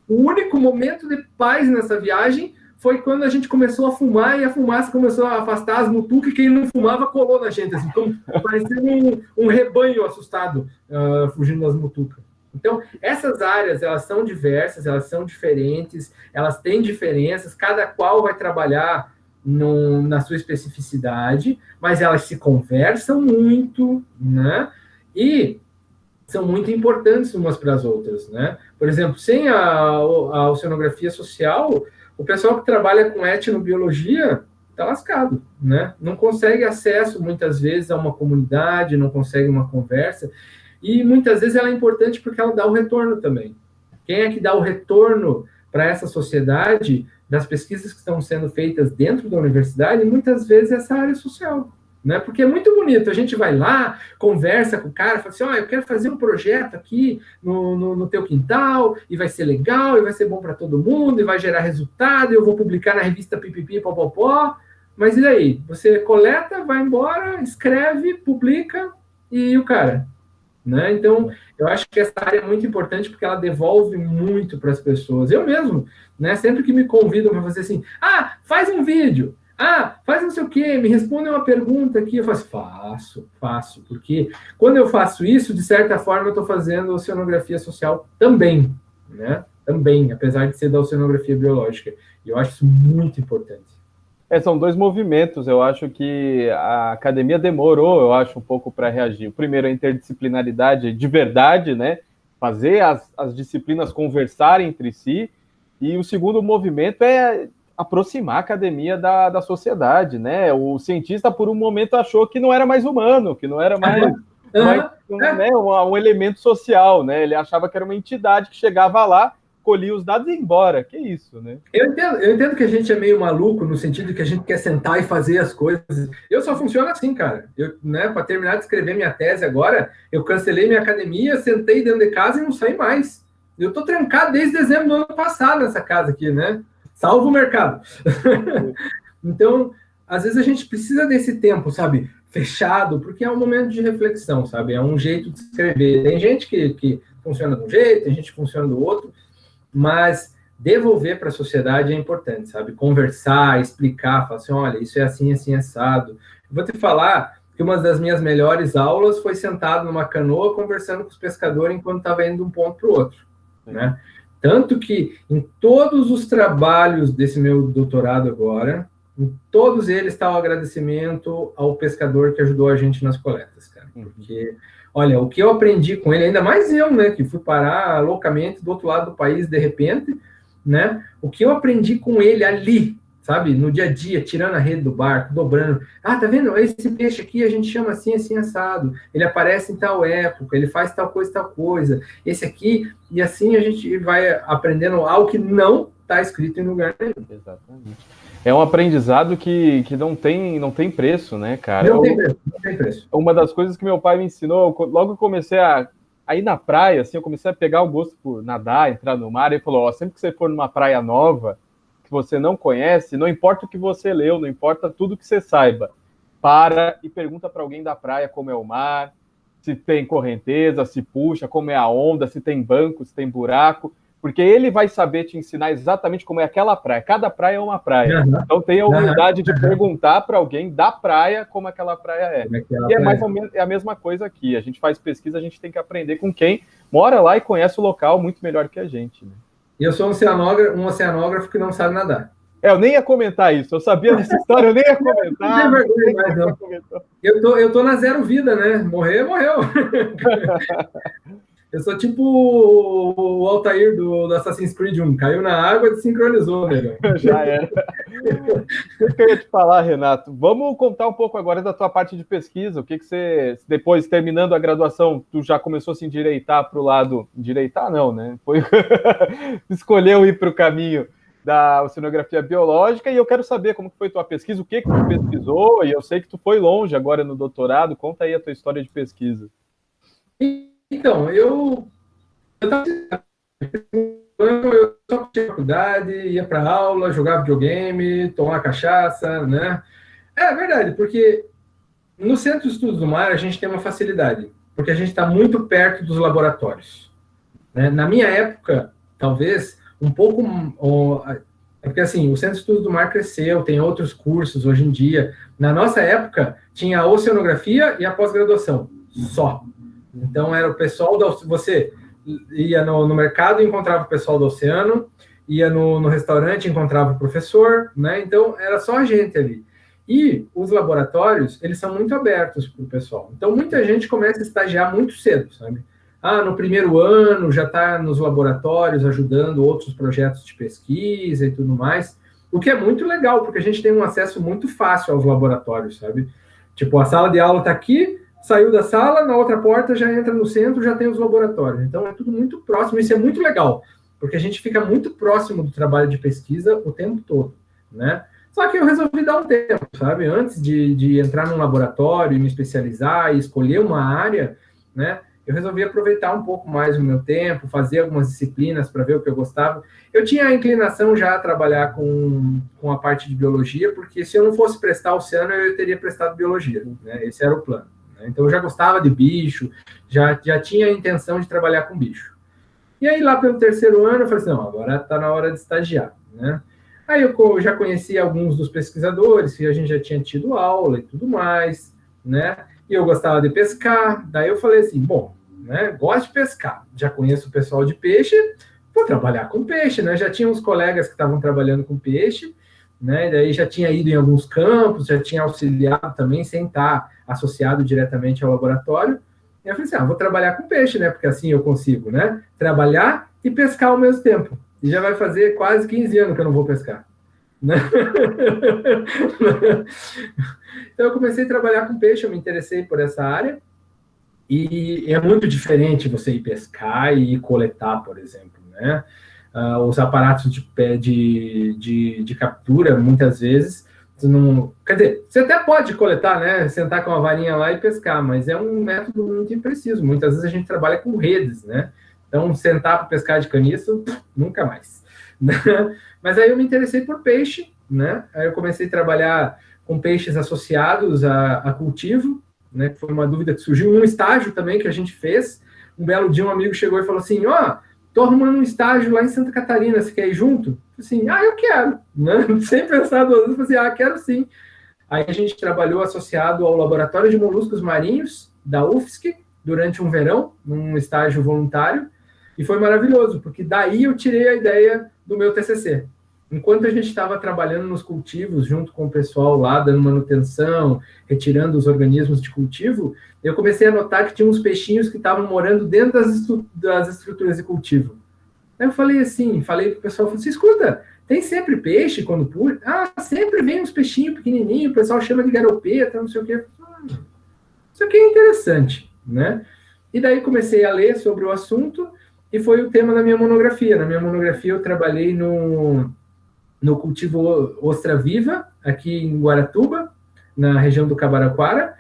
o único momento de paz nessa viagem foi quando a gente começou a fumar e a fumaça começou a afastar as mutucas e quem não fumava colou na gente, assim, como parecia um, um rebanho assustado uh, fugindo das mutucas. Então, essas áreas, elas são diversas, elas são diferentes, elas têm diferenças, cada qual vai trabalhar no, na sua especificidade, mas elas se conversam muito, né? E são muito importantes umas para as outras, né? Por exemplo, sem a, a oceanografia social, o pessoal que trabalha com etnobiologia está lascado, né? Não consegue acesso muitas vezes a uma comunidade, não consegue uma conversa, e muitas vezes ela é importante porque ela dá o retorno também. Quem é que dá o retorno para essa sociedade das pesquisas que estão sendo feitas dentro da universidade, muitas vezes essa área social. Né? Porque é muito bonito, a gente vai lá, conversa com o cara, fala assim, ó, oh, eu quero fazer um projeto aqui no, no, no, teu quintal, e vai ser legal, e vai ser bom para todo mundo, e vai gerar resultado, e eu vou publicar na revista Pipipi, Popopó, mas e daí? Você coleta, vai embora, escreve, publica, e o cara? Né? Então, eu acho que essa área é muito importante porque ela devolve muito para as pessoas. Eu mesmo, né, sempre que me convidam para fazer assim, ah, faz um vídeo, ah, faz não sei o quê, me responde uma pergunta aqui, eu faço, faço, faço, porque quando eu faço isso, de certa forma, eu estou fazendo oceanografia social também, né? também, apesar de ser da oceanografia biológica. E eu acho isso muito importante. É, são dois movimentos. Eu acho que a academia demorou, eu acho, um pouco para reagir. O primeiro, a interdisciplinaridade de verdade, né? Fazer as, as disciplinas conversarem entre si. E o segundo movimento é aproximar a academia da, da sociedade, né? O cientista, por um momento, achou que não era mais humano, que não era mais, uhum. mais um, né, um, um elemento social, né? Ele achava que era uma entidade que chegava lá colhia os dados e ia embora. Que isso, né? Eu entendo, eu entendo que a gente é meio maluco no sentido que a gente quer sentar e fazer as coisas. Eu só funciono assim, cara. Eu, né, para terminar de escrever minha tese agora, eu cancelei minha academia, sentei dentro de casa e não saí mais. Eu tô trancado desde dezembro do ano passado nessa casa aqui, né? Salvo o mercado. então, às vezes a gente precisa desse tempo, sabe? Fechado, porque é um momento de reflexão, sabe? É um jeito de escrever. Tem gente que, que funciona de um jeito, tem gente que funciona do outro mas devolver para a sociedade é importante, sabe? Conversar, explicar, falar assim, olha, isso é assim, assim, assado. Eu vou te falar que uma das minhas melhores aulas foi sentado numa canoa conversando com os pescadores enquanto estava indo de um ponto para o outro, né? Tanto que em todos os trabalhos desse meu doutorado agora, em todos eles está o agradecimento ao pescador que ajudou a gente nas coletas, cara. Uhum. Porque Olha, o que eu aprendi com ele, ainda mais eu, né, que fui parar loucamente do outro lado do país de repente, né? O que eu aprendi com ele ali, sabe, no dia a dia, tirando a rede do barco, dobrando. Ah, tá vendo? Esse peixe aqui a gente chama assim, assim, assado. Ele aparece em tal época, ele faz tal coisa, tal coisa. Esse aqui, e assim a gente vai aprendendo algo que não está escrito em lugar nenhum. Exatamente é um aprendizado que, que não, tem, não tem preço, né, cara? Não tem preço, não tem preço. Uma das coisas que meu pai me ensinou, logo que comecei a, a ir na praia, assim, eu comecei a pegar o gosto por nadar, entrar no mar, ele falou, ó, sempre que você for numa praia nova, que você não conhece, não importa o que você leu, não importa tudo que você saiba, para e pergunta para alguém da praia como é o mar, se tem correnteza, se puxa, como é a onda, se tem banco, se tem buraco, porque ele vai saber te ensinar exatamente como é aquela praia. Cada praia é uma praia. Uhum. Então tenha a humildade uhum. de perguntar para alguém da praia como aquela praia é. é e é mais ou menos é a mesma coisa aqui. A gente faz pesquisa, a gente tem que aprender com quem mora lá e conhece o local muito melhor que a gente. Né? E eu sou um oceanógrafo, um oceanógrafo que não sabe nadar. É, eu nem ia comentar isso. Eu sabia dessa história, eu nem ia comentar. Não vergonha, mais, não. Eu tô, eu tô na zero vida, né? Morrer, morreu. Eu sou tipo o Altair do, do Assassin's Creed 1. Caiu na água e desincronizou, né? Já era. o que eu ia te falar, Renato? Vamos contar um pouco agora da tua parte de pesquisa. O que, que você, depois, terminando a graduação, tu já começou a se endireitar para o lado. Endireitar, não, né? Foi... Escolheu ir para o caminho da oceanografia biológica e eu quero saber como foi tua pesquisa, o que que tu pesquisou, e eu sei que tu foi longe agora no doutorado, conta aí a tua história de pesquisa. Então, eu eu só tinha faculdade, ia para aula, jogava videogame, tomava cachaça, né? É verdade, porque no Centro de Estudos do Mar a gente tem uma facilidade, porque a gente está muito perto dos laboratórios. Né? Na minha época, talvez, um pouco... É porque, assim, o Centro de Estudos do Mar cresceu, tem outros cursos hoje em dia. Na nossa época, tinha a oceanografia e a pós-graduação, só. Então era o pessoal da você ia no, no mercado encontrava o pessoal do oceano, ia no, no restaurante encontrava o professor, né? Então era só a gente ali. E os laboratórios, eles são muito abertos para o pessoal. Então muita gente começa a estagiar muito cedo, sabe? Ah, no primeiro ano já está nos laboratórios ajudando outros projetos de pesquisa e tudo mais. O que é muito legal, porque a gente tem um acesso muito fácil aos laboratórios, sabe? Tipo, a sala de aula está aqui, saiu da sala, na outra porta já entra no centro, já tem os laboratórios. Então é tudo muito próximo, isso é muito legal, porque a gente fica muito próximo do trabalho de pesquisa o tempo todo, né? Só que eu resolvi dar um tempo, sabe? Antes de, de entrar num laboratório e me especializar e escolher uma área, né? Eu resolvi aproveitar um pouco mais o meu tempo, fazer algumas disciplinas para ver o que eu gostava. Eu tinha a inclinação já a trabalhar com, com a parte de biologia, porque se eu não fosse prestar oceano, eu teria prestado biologia. Né? Esse era o plano. Né? Então eu já gostava de bicho, já, já tinha a intenção de trabalhar com bicho. E aí lá pelo terceiro ano eu falei assim, não, agora está na hora de estagiar, né? Aí eu já conheci alguns dos pesquisadores, que a gente já tinha tido aula e tudo mais, né? E eu gostava de pescar, daí eu falei assim, bom, né, gosto de pescar, já conheço o pessoal de peixe, vou trabalhar com peixe, né? Já tinha uns colegas que estavam trabalhando com peixe, né? Daí já tinha ido em alguns campos, já tinha auxiliado também, sem estar associado diretamente ao laboratório. E eu falei assim, ah, vou trabalhar com peixe, né? Porque assim eu consigo, né? Trabalhar e pescar ao mesmo tempo. E já vai fazer quase 15 anos que eu não vou pescar. Né? então eu comecei a trabalhar com peixe, eu me interessei por essa área. E é muito diferente você ir pescar e ir coletar, por exemplo, né? Uh, os aparatos de, de, de, de captura, muitas vezes, não, quer dizer, você até pode coletar, né? Sentar com a varinha lá e pescar, mas é um método muito impreciso. Muitas vezes a gente trabalha com redes, né? Então, sentar para pescar de caniço, nunca mais. mas aí eu me interessei por peixe, né? Aí eu comecei a trabalhar com peixes associados a, a cultivo, né? Foi uma dúvida que surgiu. Um estágio também que a gente fez. Um belo dia um amigo chegou e falou assim: ó, oh, tô arrumando um estágio lá em Santa Catarina, você quer ir junto? Assim, ah, eu quero, né? Sem pensar duas vezes, assim, ah, quero sim. Aí a gente trabalhou associado ao Laboratório de Moluscos Marinhos da UFSC durante um verão, num estágio voluntário, e foi maravilhoso, porque daí eu tirei a ideia do meu TCC enquanto a gente estava trabalhando nos cultivos, junto com o pessoal lá, dando manutenção, retirando os organismos de cultivo, eu comecei a notar que tinha uns peixinhos que estavam morando dentro das, estru das estruturas de cultivo. Aí eu falei assim, falei para o pessoal, falei assim, escuta, tem sempre peixe quando pula? Ah, sempre vem uns peixinhos pequenininhos, o pessoal chama de garopeta, não sei o quê. Hum, isso aqui é interessante, né? E daí comecei a ler sobre o assunto, e foi o tema da minha monografia. Na minha monografia eu trabalhei no no cultivo Ostra Viva, aqui em Guaratuba, na região do Cabaraquara,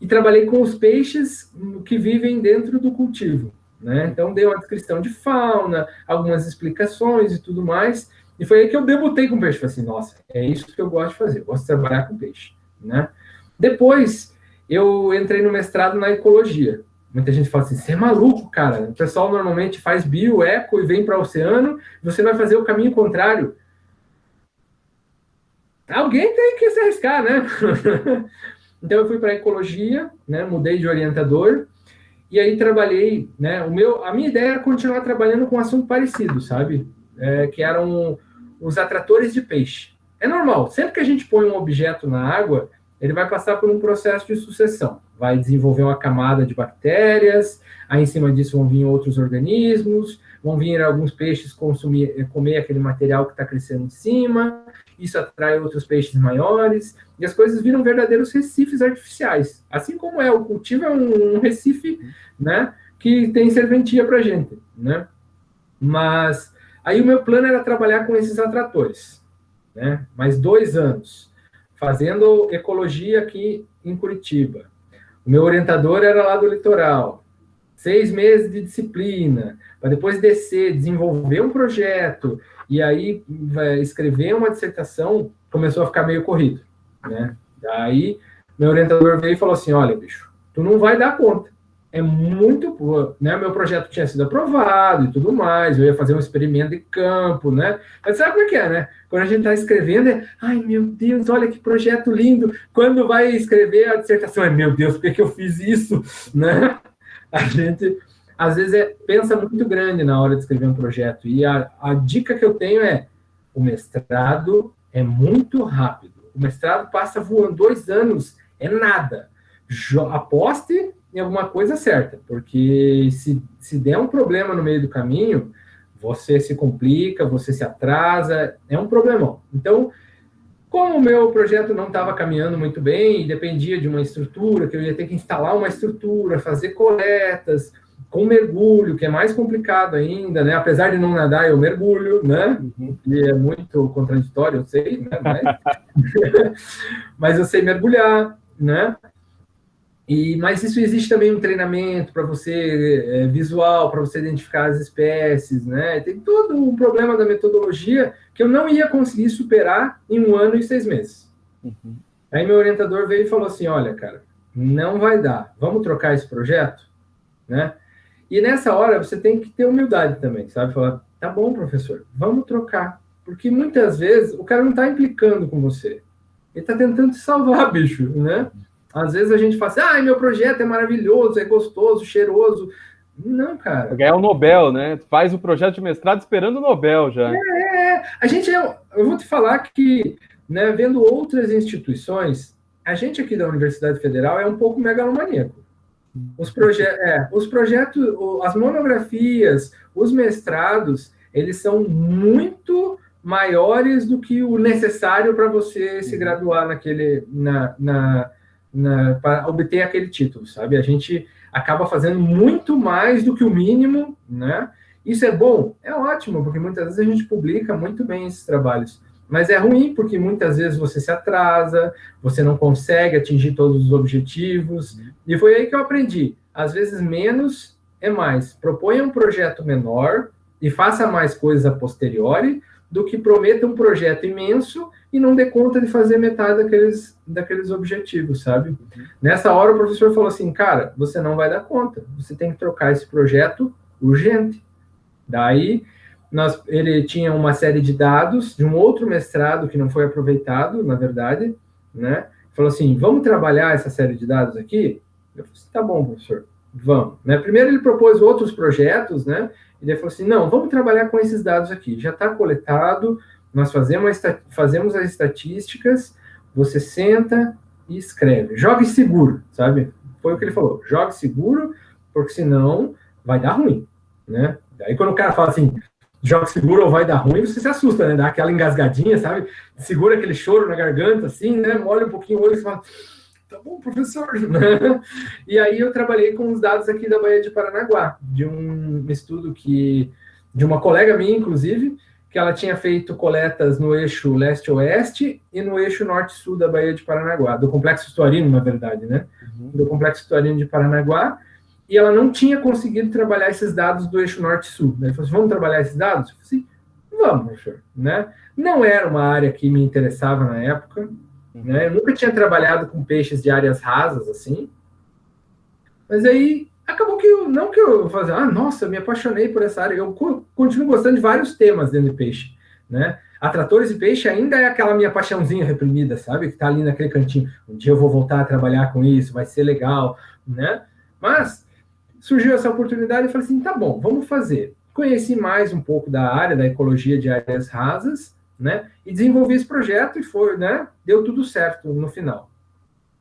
e trabalhei com os peixes que vivem dentro do cultivo. Né? Então, dei uma descrição de fauna, algumas explicações e tudo mais. E foi aí que eu debutei com peixe. Falei assim, nossa, é isso que eu gosto de fazer, eu gosto de trabalhar com peixe. Né? Depois, eu entrei no mestrado na ecologia. Muita gente fala assim, você é maluco, cara. O pessoal normalmente faz bio, eco e vem para o oceano, você vai fazer o caminho contrário. Alguém tem que se arriscar, né? então eu fui para ecologia, né? Mudei de orientador e aí trabalhei, né? O meu, a minha ideia era continuar trabalhando com um assunto parecido, sabe? É, que eram os atratores de peixe. É normal. Sempre que a gente põe um objeto na água, ele vai passar por um processo de sucessão. Vai desenvolver uma camada de bactérias, aí em cima disso vão vir outros organismos, vão vir alguns peixes consumir, comer aquele material que está crescendo em cima, isso atrai outros peixes maiores, e as coisas viram verdadeiros recifes artificiais. Assim como é, o cultivo é um, um recife, né, que tem serventia para gente, né? Mas aí o meu plano era trabalhar com esses atratores, né? Mais dois anos, fazendo ecologia aqui em Curitiba. O meu orientador era lá do litoral, seis meses de disciplina, para depois descer, desenvolver um projeto, e aí escrever uma dissertação começou a ficar meio corrido, né? Daí meu orientador veio e falou assim, olha, bicho, tu não vai dar conta. É muito, né? Meu projeto tinha sido aprovado e tudo mais, eu ia fazer um experimento de campo, né? Mas sabe é que é, né? Quando a gente está escrevendo, é, ai meu Deus, olha que projeto lindo. Quando vai escrever a dissertação, é meu Deus, por que, que eu fiz isso, né? A gente às vezes é, pensa muito grande na hora de escrever um projeto. E a, a dica que eu tenho é: o mestrado é muito rápido. O mestrado passa voando dois anos, é nada. Jo aposte em alguma coisa certa, porque se, se der um problema no meio do caminho, você se complica, você se atrasa, é um problemão. Então, como o meu projeto não estava caminhando muito bem dependia de uma estrutura, que eu ia ter que instalar uma estrutura, fazer coletas, com mergulho, que é mais complicado ainda, né? Apesar de não nadar, eu mergulho, né? Uhum. E é muito contraditório, eu sei, né? Mas, mas eu sei mergulhar, né? E, mas isso existe também um treinamento para você é, visual, para você identificar as espécies, né? Tem todo um problema da metodologia que eu não ia conseguir superar em um ano e seis meses. Uhum. Aí meu orientador veio e falou assim: olha, cara, não vai dar, vamos trocar esse projeto, né? E nessa hora você tem que ter humildade também, sabe? Falar, tá bom, professor, vamos trocar. Porque muitas vezes o cara não está implicando com você. Ele está tentando te salvar, bicho, né? Às vezes a gente fala assim, ah, meu projeto é maravilhoso, é gostoso, cheiroso. Não, cara. Ganhar o Nobel, né? Faz o projeto de mestrado esperando o Nobel já. É, é. a gente é, eu vou te falar que, né, vendo outras instituições, a gente aqui da Universidade Federal é um pouco megalomaníaco. Os, proje é, os projetos, as monografias, os mestrados, eles são muito maiores do que o necessário para você se uhum. graduar naquele, na, na, na para obter aquele título, sabe? A gente acaba fazendo muito mais do que o mínimo, né? Isso é bom? É ótimo, porque muitas vezes a gente publica muito bem esses trabalhos. Mas é ruim porque muitas vezes você se atrasa, você não consegue atingir todos os objetivos. E foi aí que eu aprendi. Às vezes, menos é mais. Proponha um projeto menor e faça mais coisas a posteriori do que prometa um projeto imenso e não dê conta de fazer metade daqueles, daqueles objetivos, sabe? Uhum. Nessa hora o professor falou assim, cara, você não vai dar conta, você tem que trocar esse projeto urgente. Daí nós, ele tinha uma série de dados de um outro mestrado que não foi aproveitado, na verdade, né? Falou assim, vamos trabalhar essa série de dados aqui? Eu falei assim, tá bom, professor, vamos. Né? Primeiro ele propôs outros projetos, né? E ele falou assim, não, vamos trabalhar com esses dados aqui. Já está coletado, nós fazemos, fazemos as estatísticas, você senta e escreve. Jogue seguro, sabe? Foi o que ele falou, jogue seguro, porque senão vai dar ruim, né? Daí quando o cara fala assim, joga seguro ou vai dar ruim, você se assusta, né? Dá aquela engasgadinha, sabe? Segura aquele choro na garganta, assim, né? Molha um pouquinho o olho e fala, tá bom, professor. e aí eu trabalhei com os dados aqui da Baía de Paranaguá, de um estudo que, de uma colega minha, inclusive, que ela tinha feito coletas no eixo leste-oeste e no eixo norte-sul da Baía de Paranaguá, do Complexo Estuarino, na verdade, né? Uhum. Do Complexo Estuarino de Paranaguá, e ela não tinha conseguido trabalhar esses dados do eixo norte-sul. Né? Ele falou assim, vamos trabalhar esses dados? Eu falei assim, vamos, professor. Né? Não era uma área que me interessava na época, né? eu nunca tinha trabalhado com peixes de áreas rasas, assim, mas aí acabou que eu, não que eu fazer, ah, nossa, eu me apaixonei por essa área, eu continuo gostando de vários temas dentro de peixe, né? Atratores de peixe ainda é aquela minha paixãozinha reprimida, sabe? Que tá ali naquele cantinho. Um dia eu vou voltar a trabalhar com isso, vai ser legal, né? Mas surgiu essa oportunidade e falei assim, tá bom, vamos fazer. Conheci mais um pouco da área da ecologia de áreas rasas, né? E desenvolvi esse projeto e foi, né? Deu tudo certo no final.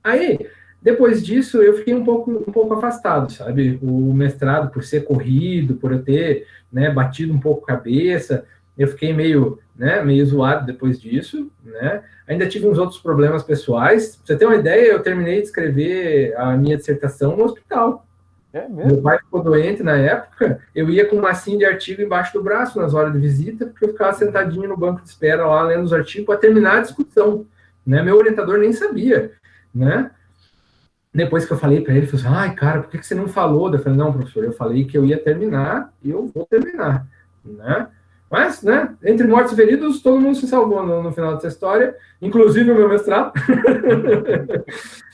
Aí, depois disso, eu fiquei um pouco, um pouco afastado, sabe? O mestrado, por ser corrido, por eu ter né, batido um pouco a cabeça, eu fiquei meio, né, meio zoado depois disso, né? Ainda tive uns outros problemas pessoais. Pra você ter uma ideia, eu terminei de escrever a minha dissertação no hospital. É Meu pai ficou doente na época, eu ia com um massinho de artigo embaixo do braço nas horas de visita, porque eu ficava sentadinho no banco de espera lá, lendo os artigos, para terminar a discussão. Né? Meu orientador nem sabia, né? Depois que eu falei para ele, ele falou assim, ai, cara, por que, que você não falou? Eu falei, não, professor, eu falei que eu ia terminar e eu vou terminar, né? Mas, né, entre mortos e feridos, todo mundo se salvou no, no final dessa história, inclusive o meu mestrado.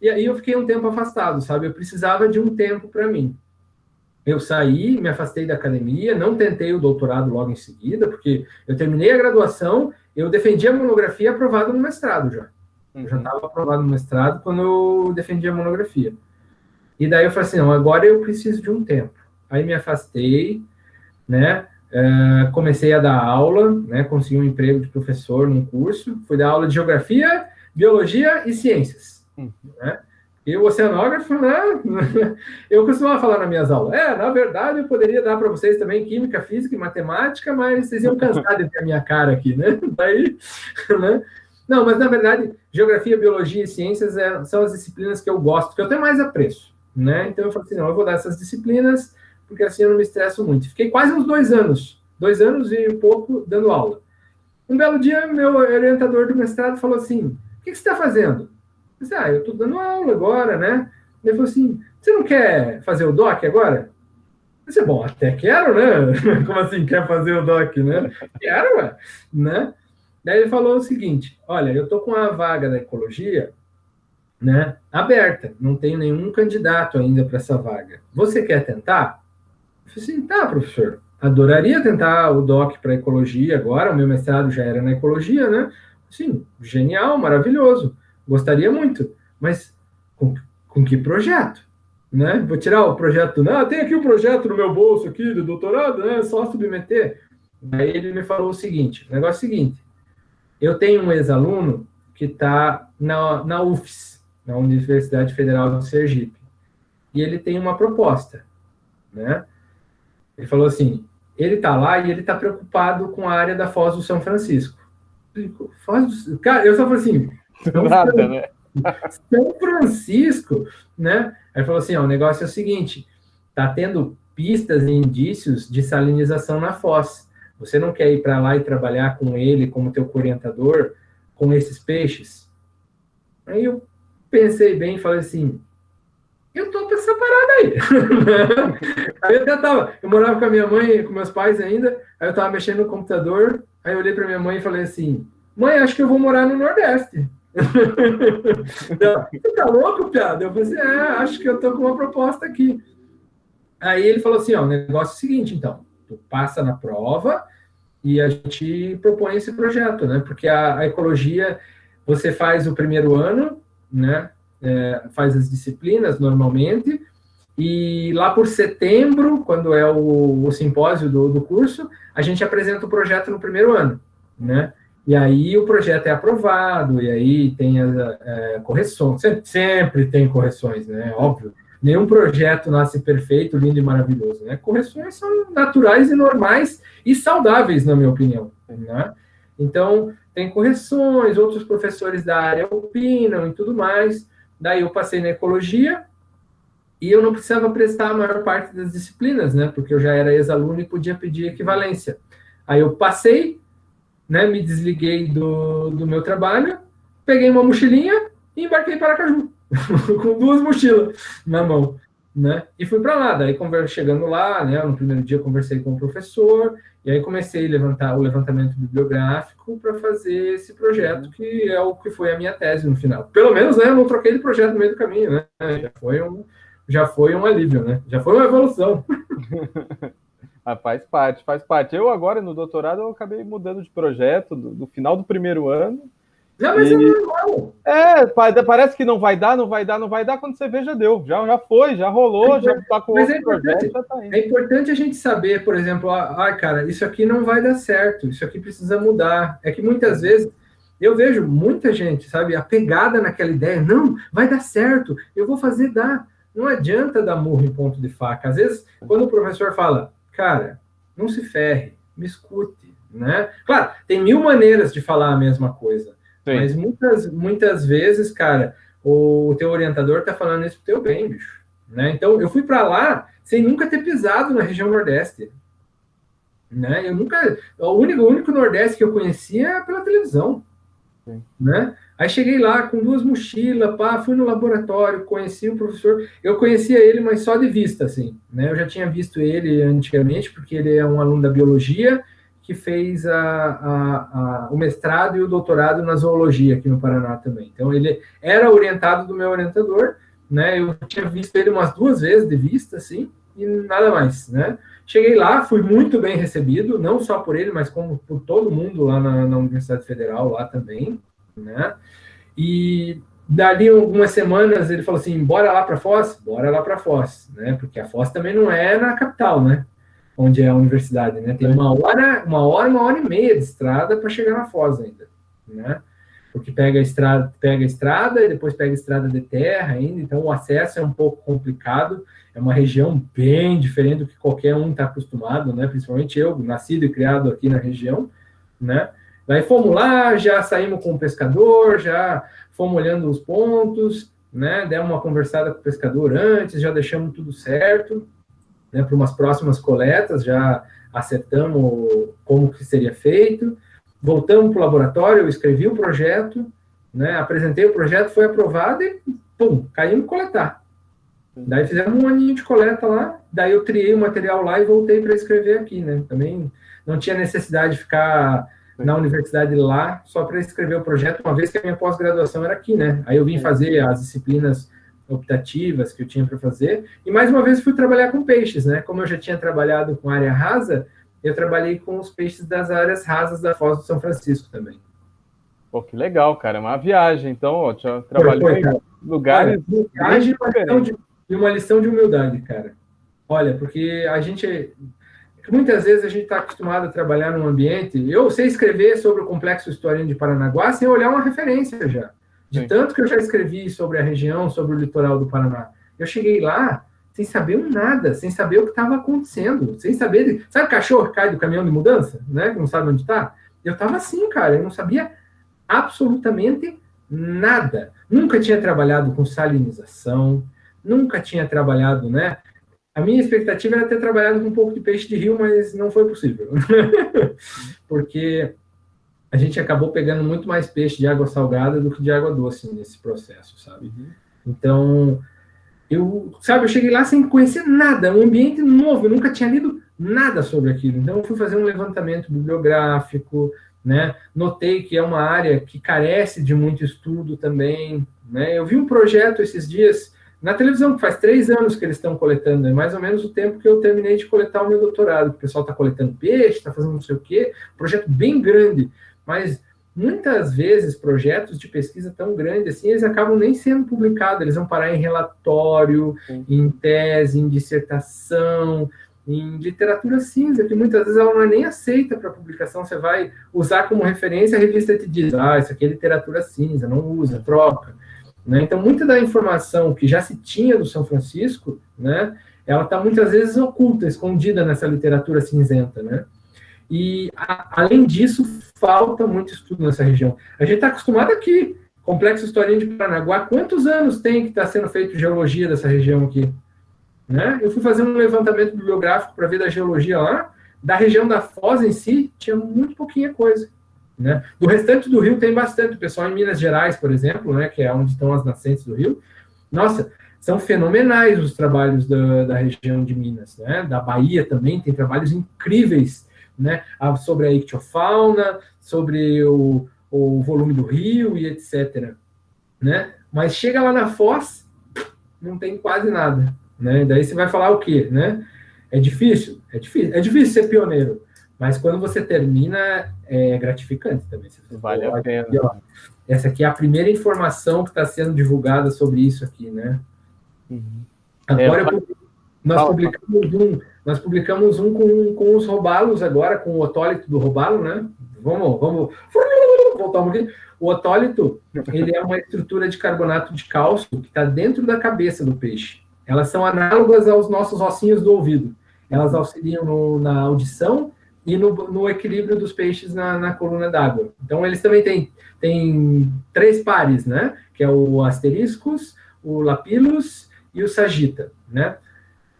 E aí eu fiquei um tempo afastado, sabe? Eu precisava de um tempo para mim. Eu saí, me afastei da academia, não tentei o doutorado logo em seguida, porque eu terminei a graduação, eu defendi a monografia aprovada no mestrado já. Eu já estava uhum. aprovado no mestrado quando eu defendi a monografia. E daí eu falei assim, não, agora eu preciso de um tempo. Aí me afastei, né? Uh, comecei a dar aula, né? Consegui um emprego de professor num curso. Fui dar aula de geografia, biologia e ciências. Né? E o oceanógrafo, né? Eu costumava falar nas minhas aulas. É, na verdade, eu poderia dar para vocês também química, física e matemática, mas vocês iam cansar de ter a minha cara aqui, né? Daí, né? Não, mas na verdade, geografia, biologia e ciências é, são as disciplinas que eu gosto, que eu tenho mais apreço, né? Então eu falei assim, não, eu vou dar essas disciplinas, porque assim eu não me estresso muito. Fiquei quase uns dois anos, dois anos e pouco dando aula. Um belo dia, meu orientador do mestrado falou assim, o que, que você está fazendo? Disse, ah, eu estou dando aula agora, né? Ele falou assim, você não quer fazer o doc agora? Eu disse, bom, até quero, né? Como assim, quer fazer o doc, né? Quero, ué, né? Daí ele falou o seguinte, olha, eu estou com a vaga da ecologia, né, aberta, não tenho nenhum candidato ainda para essa vaga. Você quer tentar? Eu falei assim, tá, professor, adoraria tentar o doc para ecologia agora, o meu mestrado já era na ecologia, né? Sim, genial, maravilhoso. Gostaria muito, mas com, com que projeto? né? Vou tirar o projeto. Não, tem aqui o um projeto no meu bolso aqui do doutorado, né? É só submeter. Aí ele me falou o seguinte: o negócio é o seguinte, eu tenho um ex-aluno que está na, na UFS, na Universidade Federal do Sergipe, e ele tem uma proposta, né? Ele falou assim, ele está lá e ele está preocupado com a área da Foz do São Francisco. Foz do... Cara, eu só falei assim... Nada, né? São Francisco, né? Aí falou assim, ó, o negócio é o seguinte, tá tendo pistas e indícios de salinização na foz. Você não quer ir para lá e trabalhar com ele como teu orientador com esses peixes? Aí eu pensei bem e falei assim, eu tô essa parada aí. aí eu tava, eu morava com a minha mãe, com meus pais ainda, aí eu tava mexendo no computador, aí eu olhei para minha mãe e falei assim, mãe, acho que eu vou morar no Nordeste. Você tá louco, piada? Eu falei assim, é, acho que eu tô com uma proposta aqui. Aí ele falou assim, ó, o negócio é o seguinte, então, tu passa na prova e a gente propõe esse projeto, né? Porque a, a ecologia, você faz o primeiro ano, né? É, faz as disciplinas normalmente, e lá por setembro, quando é o, o simpósio do, do curso, a gente apresenta o projeto no primeiro ano, né? E aí o projeto é aprovado, e aí tem as é, correções, sempre, sempre, tem correções, né? Óbvio. Nenhum projeto nasce perfeito, lindo e maravilhoso, né? Correções são naturais e normais e saudáveis, na minha opinião, né? Então, tem correções, outros professores da área opinam e tudo mais. Daí eu passei na ecologia e eu não precisava prestar a maior parte das disciplinas, né? Porque eu já era ex-aluno e podia pedir equivalência. Aí eu passei, né, me desliguei do, do meu trabalho, peguei uma mochilinha e embarquei para Caju, com duas mochilas na mão, né? E fui para lá. Daí, chegando lá, né, no primeiro dia conversei com o professor, e aí comecei a levantar o levantamento bibliográfico para fazer esse projeto, que é o que foi a minha tese no final. Pelo menos, né, eu não troquei de projeto no meio do caminho, né? Já foi um, já foi um alívio, né? Já foi uma evolução. Ah, faz parte, faz parte. Eu agora no doutorado eu acabei mudando de projeto do, do final do primeiro ano. Já, mas e... é normal. É, parece que não vai dar, não vai dar, não vai dar. Quando você vê, já deu. Já, já foi, já rolou, é já está com mas outro é projeto, já tá indo. É importante a gente saber, por exemplo, ah, cara, isso aqui não vai dar certo, isso aqui precisa mudar. É que muitas vezes eu vejo muita gente, sabe, apegada naquela ideia, não, vai dar certo, eu vou fazer dar. Não adianta dar murro em ponto de faca. Às vezes, quando o professor fala, cara, não se ferre, me escute, né? Claro, tem mil maneiras de falar a mesma coisa, Sim. mas muitas, muitas vezes, cara, o, teu orientador tá falando isso pro teu bem, bicho, né? Então, eu fui para lá sem nunca ter pisado na região Nordeste, né? Eu nunca, o único, o único Nordeste que eu conhecia é pela televisão, Né? Aí cheguei lá com duas mochilas, pá, fui no laboratório, conheci o professor. Eu conhecia ele, mas só de vista, assim, né? Eu já tinha visto ele antigamente, porque ele é um aluno da biologia que fez a, a, a, o mestrado e o doutorado na zoologia aqui no Paraná também. Então, ele era orientado do meu orientador, né? Eu tinha visto ele umas duas vezes de vista, assim, e nada mais, né? Cheguei lá, fui muito bem recebido, não só por ele, mas como por todo mundo lá na, na Universidade Federal, lá também, né? E dali algumas semanas ele falou assim, bora lá para Foz? Bora lá para Foz, né? Porque a Foz também não é na capital, né? Onde é a universidade, né? Tem uma hora, uma hora, uma hora e meia de estrada para chegar na Foz ainda, né? Porque pega a estrada, pega a estrada e depois pega a estrada de terra ainda, então o acesso é um pouco complicado. É uma região bem diferente do que qualquer um está acostumado, né? Principalmente eu, nascido e criado aqui na região, né? Daí fomos lá, já saímos com o pescador, já fomos olhando os pontos, né? Demos uma conversada com o pescador antes, já deixamos tudo certo, né? Para umas próximas coletas, já acertamos como que seria feito. Voltamos para o laboratório, eu escrevi o projeto, né? Apresentei o projeto, foi aprovado e, pum, caímos coletar. Daí fizemos um aninho de coleta lá, daí eu triei o material lá e voltei para escrever aqui, né? Também não tinha necessidade de ficar na universidade lá só para escrever o projeto, uma vez que a minha pós-graduação era aqui, né? Aí eu vim fazer as disciplinas optativas que eu tinha para fazer, e mais uma vez fui trabalhar com peixes, né? Como eu já tinha trabalhado com área rasa, eu trabalhei com os peixes das áreas rasas da Foz do São Francisco também. Pô, que legal, cara, é uma viagem, então, ó, trabalhou em lugares... Cara, viagem, mas não, de, e uma lição de humildade, cara. Olha, porque a gente muitas vezes a gente está acostumado a trabalhar num ambiente. Eu sei escrever sobre o complexo historiano de Paranaguá sem olhar uma referência já. De Sim. tanto que eu já escrevi sobre a região, sobre o litoral do Paraná. Eu cheguei lá sem saber nada, sem saber o que estava acontecendo, sem saber. Sabe o cachorro que cai do caminhão de mudança, né? Que não sabe onde está? Eu estava assim, cara. Eu não sabia absolutamente nada. Nunca tinha trabalhado com salinização, nunca tinha trabalhado, né? A minha expectativa era ter trabalhado com um pouco de peixe de rio, mas não foi possível. Porque a gente acabou pegando muito mais peixe de água salgada do que de água doce nesse processo, sabe? Uhum. Então, eu, sabe, eu cheguei lá sem conhecer nada, um ambiente novo, eu nunca tinha lido nada sobre aquilo. Então, eu fui fazer um levantamento bibliográfico, né? Notei que é uma área que carece de muito estudo também, né? Eu vi um projeto esses dias na televisão, que faz três anos que eles estão coletando, é mais ou menos o tempo que eu terminei de coletar o meu doutorado. O pessoal está coletando peixe, está fazendo não sei o quê, projeto bem grande, mas muitas vezes projetos de pesquisa tão grandes assim, eles acabam nem sendo publicados, eles vão parar em relatório, Sim. em tese, em dissertação, em literatura cinza, que muitas vezes ela não é nem aceita para publicação, você vai usar como referência, a revista te diz, ah, isso aqui é literatura cinza, não usa, troca. Né? Então, muita da informação que já se tinha do São Francisco, né, ela está muitas vezes oculta, escondida nessa literatura cinzenta, né? E, a, além disso, falta muito estudo nessa região. A gente está acostumado aqui, Complexo Historinha de Paranaguá, quantos anos tem que está sendo feito geologia dessa região aqui? Né? Eu fui fazer um levantamento bibliográfico para ver da geologia lá, da região da Foz em si, tinha muito pouquinha coisa. Né? Do restante do rio tem bastante. O pessoal em Minas Gerais, por exemplo, né, que é onde estão as nascentes do rio, nossa, são fenomenais os trabalhos da, da região de Minas. Né? Da Bahia também tem trabalhos incríveis né? sobre a ictiofauna, sobre o, o volume do rio e etc. Né? Mas chega lá na Foz, não tem quase nada. Né? Daí você vai falar o quê? Né? É difícil? É difícil. É difícil ser pioneiro. Mas quando você termina, é gratificante também. vale a pena. Aqui, ó, essa aqui é a primeira informação que está sendo divulgada sobre isso aqui, né? Uhum. Agora, é, nós, publicamos um, nós publicamos um com, com os robalos agora, com o otólito do robalo, né? Vamos, vamos voltar um pouquinho. O otólito, ele é uma estrutura de carbonato de cálcio que está dentro da cabeça do peixe. Elas são análogas aos nossos ossinhos do ouvido. Elas auxiliam no, na audição e no, no equilíbrio dos peixes na, na coluna d'água. Então, eles também têm, têm três pares, né? Que é o asteriscos, o lapilus e o sagita, né?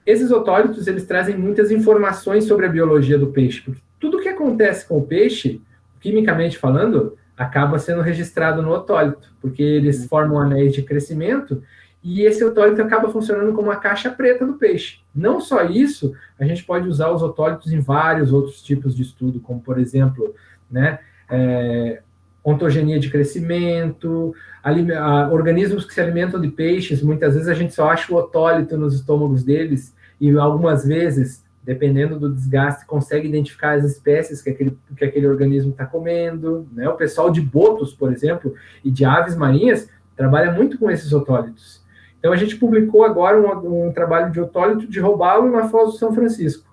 Esses otólitos, eles trazem muitas informações sobre a biologia do peixe, porque tudo que acontece com o peixe, quimicamente falando, acaba sendo registrado no otólito, porque eles formam anéis de crescimento e esse otólito acaba funcionando como a caixa preta do peixe. Não só isso, a gente pode usar os otólitos em vários outros tipos de estudo, como por exemplo, né, é, ontogenia de crescimento, organismos que se alimentam de peixes, muitas vezes a gente só acha o otólito nos estômagos deles, e algumas vezes, dependendo do desgaste, consegue identificar as espécies que aquele, que aquele organismo está comendo. Né? O pessoal de botos, por exemplo, e de aves marinhas, trabalha muito com esses otólitos. Então a gente publicou agora um, um trabalho de otólito de robalo na Foz do São Francisco.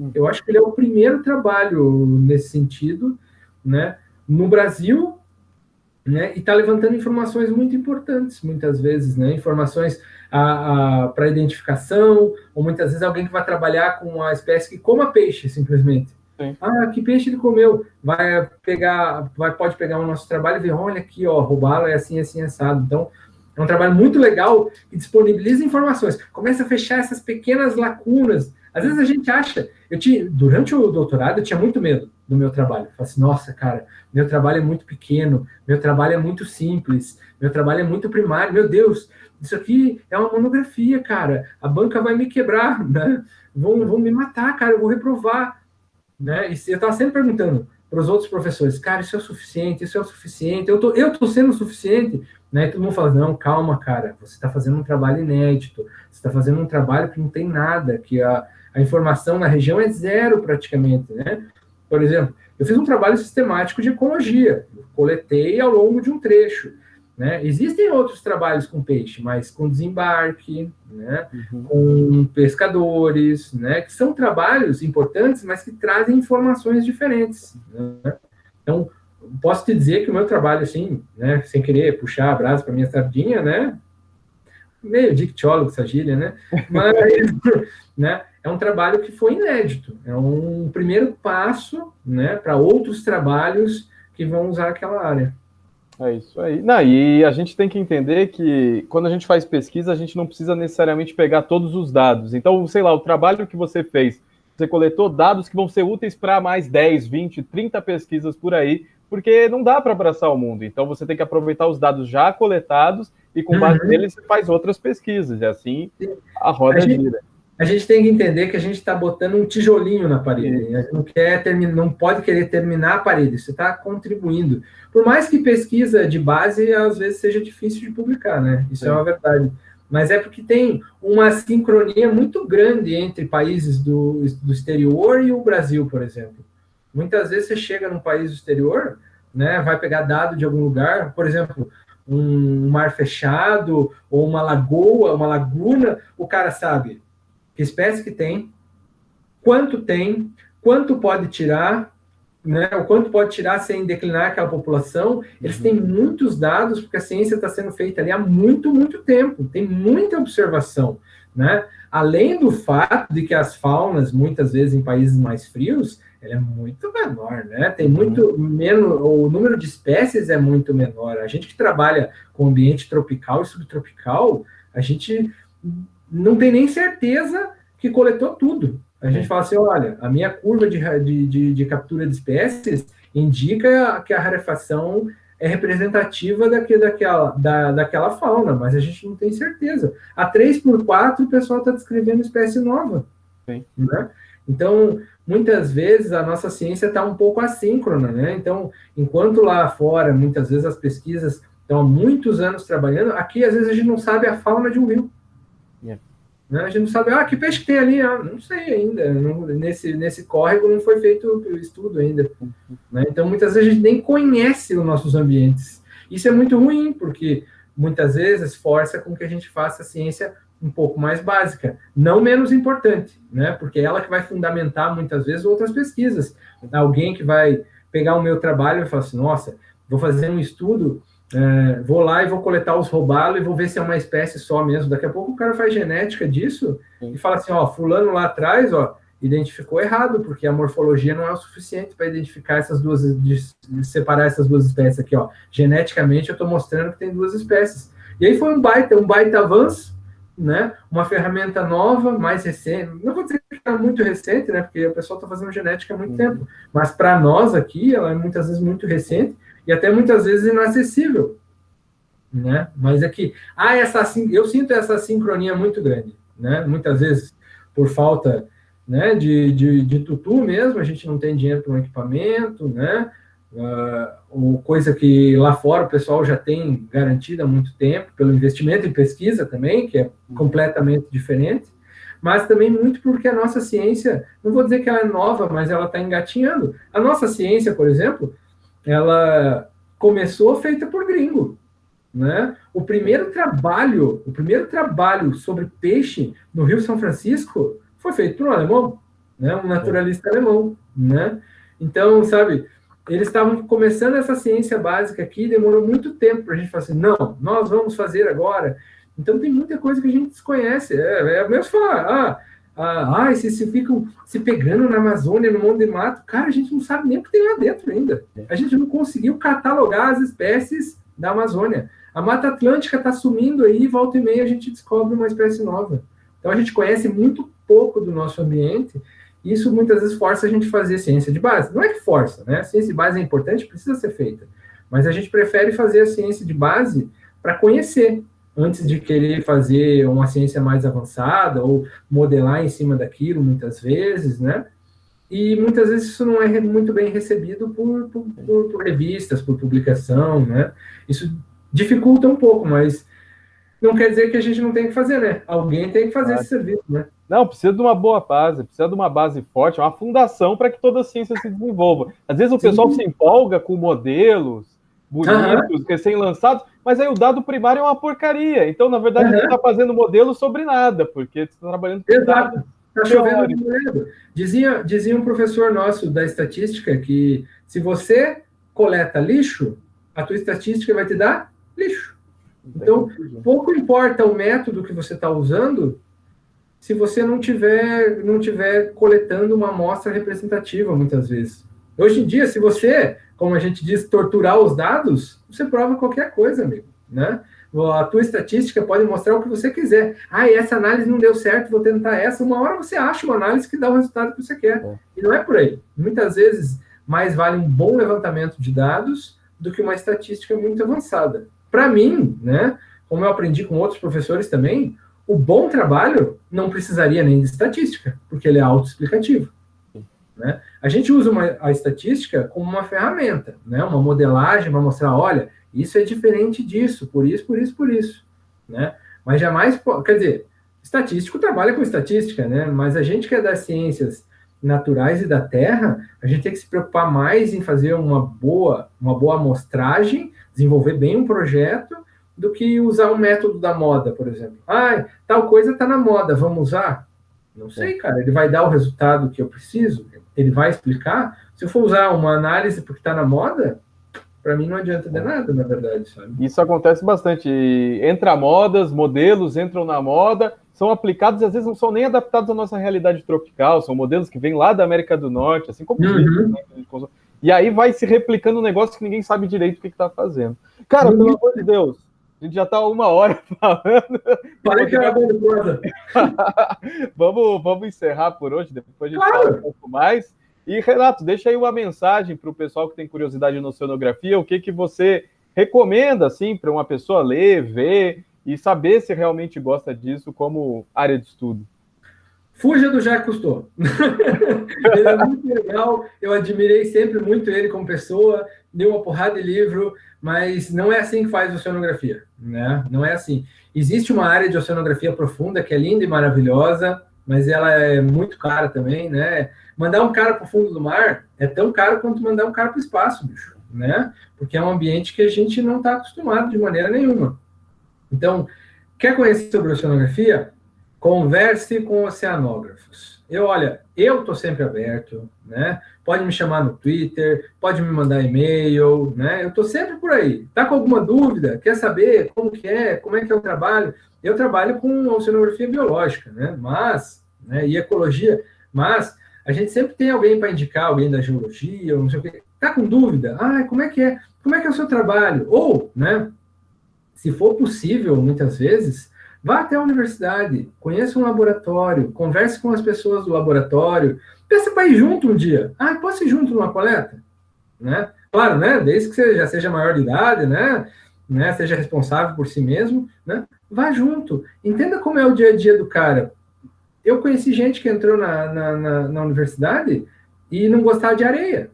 Hum. Eu acho que ele é o primeiro trabalho nesse sentido, né, no Brasil, né, e está levantando informações muito importantes, muitas vezes, né, informações para identificação, ou muitas vezes alguém que vai trabalhar com uma espécie que coma peixe, simplesmente. Sim. Ah, que peixe ele comeu? Vai pegar, vai, pode pegar o nosso trabalho e ver, olha aqui, ó, robalo é assim, assim, assado. Então, é um trabalho muito legal que disponibiliza informações. Começa a fechar essas pequenas lacunas. Às vezes a gente acha. Eu tinha, durante o doutorado, eu tinha muito medo do meu trabalho. Eu falei assim, nossa, cara, meu trabalho é muito pequeno, meu trabalho é muito simples, meu trabalho é muito primário. Meu Deus, isso aqui é uma monografia, cara. A banca vai me quebrar, né? Vão, vão me matar, cara, eu vou reprovar. Né? E eu estava sempre perguntando para os outros professores, cara, isso é o suficiente, isso é o suficiente, eu tô, tô sendo o suficiente, né? Todo mundo fala, não, calma, cara, você está fazendo um trabalho inédito, você está fazendo um trabalho que não tem nada, que a, a informação na região é zero praticamente, né? Por exemplo, eu fiz um trabalho sistemático de ecologia, coletei ao longo de um trecho, Né? Existem outros trabalhos com peixe, mas com desembarque, né? Uhum. com pescadores, né? que são trabalhos importantes, mas que trazem informações diferentes. Né? Então, posso te dizer que o meu trabalho, assim, né, sem querer puxar a brasa para minha sardinha, né, meio dictiólogo essa né, mas, né, é um trabalho que foi inédito, é um primeiro passo, né, para outros trabalhos que vão usar aquela área. É isso aí. Não, e a gente tem que entender que quando a gente faz pesquisa, a gente não precisa necessariamente pegar todos os dados. Então, sei lá, o trabalho que você fez, você coletou dados que vão ser úteis para mais 10, 20, 30 pesquisas por aí, porque não dá para abraçar o mundo. Então você tem que aproveitar os dados já coletados e com base uhum. neles você faz outras pesquisas. E assim a roda a gente, gira. A gente tem que entender que a gente está botando um tijolinho na parede. A gente não quer terminar, não pode querer terminar a parede. Você está contribuindo. Por mais que pesquisa de base às vezes seja difícil de publicar, né? Isso é, é uma verdade mas é porque tem uma sincronia muito grande entre países do, do exterior e o Brasil, por exemplo. Muitas vezes você chega num país exterior, né, vai pegar dado de algum lugar, por exemplo, um mar fechado ou uma lagoa, uma laguna, o cara sabe que espécie que tem, quanto tem, quanto pode tirar, né, o quanto pode tirar sem declinar aquela população. Eles uhum. têm muitos dados, porque a ciência está sendo feita ali há muito, muito tempo, tem muita observação. Né? Além do fato de que as faunas, muitas vezes em países mais frios, ela é muito menor, né? Tem muito menos, o número de espécies é muito menor. A gente que trabalha com ambiente tropical e subtropical, a gente não tem nem certeza que coletou tudo. A gente fala assim, olha, a minha curva de, de, de, de captura de espécies indica que a rarefação é representativa daquele, daquela, da, daquela fauna, mas a gente não tem certeza. A 3 por 4 o pessoal está descrevendo espécie nova. Né? Então, muitas vezes a nossa ciência está um pouco assíncrona, né? Então, enquanto lá fora, muitas vezes as pesquisas estão há muitos anos trabalhando, aqui às vezes a gente não sabe a fauna de um rio. Yeah. Né? A gente não sabe, ah, que peixe que tem ali? Ah, não sei ainda. Não, nesse, nesse córrego não foi feito o estudo ainda. Né? Então, muitas vezes a gente nem conhece os nossos ambientes. Isso é muito ruim, porque muitas vezes força com que a gente faça a ciência um pouco mais básica, não menos importante, né? Porque é ela que vai fundamentar muitas vezes outras pesquisas. Alguém que vai pegar o meu trabalho e falar assim, nossa, vou fazer um estudo, é, vou lá e vou coletar os robalos e vou ver se é uma espécie só mesmo. Daqui a pouco o cara faz genética disso Sim. e fala assim, ó, fulano lá atrás, ó, identificou errado, porque a morfologia não é o suficiente para identificar essas duas, separar essas duas espécies aqui, ó. Geneticamente eu estou mostrando que tem duas espécies. E aí foi um baita, um baita avanço, né? Uma ferramenta nova, mais recente. Não vou dizer que é muito recente, né? Porque o pessoal está fazendo genética há muito uhum. tempo. Mas para nós aqui, ela é muitas vezes muito recente e até muitas vezes inacessível, né? Mas é que ah, essa eu sinto essa sincronia muito grande, né? Muitas vezes por falta, né? De, de, de tutu mesmo, a gente não tem dinheiro para um equipamento, né? Uh, coisa que lá fora o pessoal já tem garantida há muito tempo, pelo investimento em pesquisa também, que é completamente diferente, mas também muito porque a nossa ciência, não vou dizer que ela é nova, mas ela está engatinhando. A nossa ciência, por exemplo, ela começou feita por gringo. Né? O primeiro trabalho, o primeiro trabalho sobre peixe no Rio São Francisco foi feito por um alemão, né? um naturalista alemão, né? Então, sabe, eles estavam começando essa ciência básica aqui, demorou muito tempo para a gente falar assim, não, nós vamos fazer agora. Então tem muita coisa que a gente desconhece. É, é mesmo falar, ah, ah, ah se, se ficam se pegando na Amazônia, no mundo de mato, cara, a gente não sabe nem o que tem lá dentro ainda. A gente não conseguiu catalogar as espécies da Amazônia. A Mata Atlântica está sumindo aí, volta e meia a gente descobre uma espécie nova. Então a gente conhece muito pouco do nosso ambiente isso muitas vezes força a gente fazer ciência de base. Não é que força, né? A ciência de base é importante, precisa ser feita. Mas a gente prefere fazer a ciência de base para conhecer, antes de querer fazer uma ciência mais avançada ou modelar em cima daquilo, muitas vezes, né? E muitas vezes isso não é muito bem recebido por, por, por revistas, por publicação, né? Isso dificulta um pouco, mas não quer dizer que a gente não tem que fazer, né? Alguém tem que fazer esse serviço, né? Não, precisa de uma boa base, precisa de uma base forte, uma fundação para que toda a ciência se desenvolva. Às vezes o Sim. pessoal se empolga com modelos, bonitos, uhum. recém-lançados, mas aí o dado primário é uma porcaria. Então, na verdade, uhum. você está fazendo modelo sobre nada, porque você está trabalhando com Exato. Está chovendo Dizia, dizia um professor nosso da estatística que se você coleta lixo, a tua estatística vai te dar lixo. Então, pouco importa o método que você está usando se você não tiver, não tiver coletando uma amostra representativa, muitas vezes. Hoje em dia, se você, como a gente diz, torturar os dados, você prova qualquer coisa, amigo, né? A tua estatística pode mostrar o que você quiser. Ah, essa análise não deu certo, vou tentar essa. Uma hora você acha uma análise que dá o resultado que você quer. É. E não é por aí. Muitas vezes, mais vale um bom levantamento de dados do que uma estatística muito avançada. Para mim, né, como eu aprendi com outros professores também, o bom trabalho não precisaria nem de estatística, porque ele é autoexplicativo. Né? A gente usa uma, a estatística como uma ferramenta, né? uma modelagem para mostrar, olha, isso é diferente disso, por isso, por isso, por isso. Né? Mas jamais, quer dizer, estatístico trabalha com estatística, né? mas a gente que é das ciências naturais e da Terra, a gente tem que se preocupar mais em fazer uma boa, uma boa amostragem desenvolver bem um projeto do que usar um método da moda, por exemplo. Ah, tal coisa está na moda, vamos usar? Não sei, cara. Ele vai dar o resultado que eu preciso? Ele vai explicar? Se eu for usar uma análise porque está na moda, para mim não adianta de nada, na verdade, sabe? Isso acontece bastante. Entra modas, modelos entram na moda, são aplicados e às vezes não são nem adaptados à nossa realidade tropical, são modelos que vêm lá da América do Norte, assim como uhum. né, e aí vai se replicando um negócio que ninguém sabe direito o que está fazendo. Cara, pelo amor de Deus, a gente já está uma hora falando. Falei que era vamos, vamos encerrar por hoje, depois a gente claro. fala um pouco mais. E, Renato, deixa aí uma mensagem para o pessoal que tem curiosidade no oceanografia, o que, que você recomenda, assim, para uma pessoa ler, ver e saber se realmente gosta disso como área de estudo. Fuja do Jacques Cousteau. ele é muito legal, eu admirei sempre muito ele como pessoa, deu uma porrada de livro, mas não é assim que faz oceanografia, né? Não é assim. Existe uma área de oceanografia profunda que é linda e maravilhosa, mas ela é muito cara também, né? Mandar um cara para o fundo do mar é tão caro quanto mandar um cara para o espaço, bicho, né? Porque é um ambiente que a gente não está acostumado de maneira nenhuma. Então, quer conhecer sobre oceanografia? Converse com oceanógrafos. Eu, olha, eu estou sempre aberto, né? Pode me chamar no Twitter, pode me mandar e-mail, né? Eu estou sempre por aí. Tá com alguma dúvida? Quer saber como que é, como é que é o trabalho? Eu trabalho com oceanografia biológica, né? Mas, né? E ecologia, mas a gente sempre tem alguém para indicar, alguém da geologia, não sei o quê. Tá com dúvida? Ah, como é que é? Como é que é o seu trabalho? Ou, né? Se for possível, muitas vezes, Vá até a universidade, conheça um laboratório, converse com as pessoas do laboratório, peça para ir junto um dia. Ah, posso ir junto numa coleta? Né? Claro, né? Desde que você já seja maior de idade, né? né? Seja responsável por si mesmo, né? Vá junto. Entenda como é o dia a dia do cara. Eu conheci gente que entrou na, na, na, na universidade e não gostava de areia.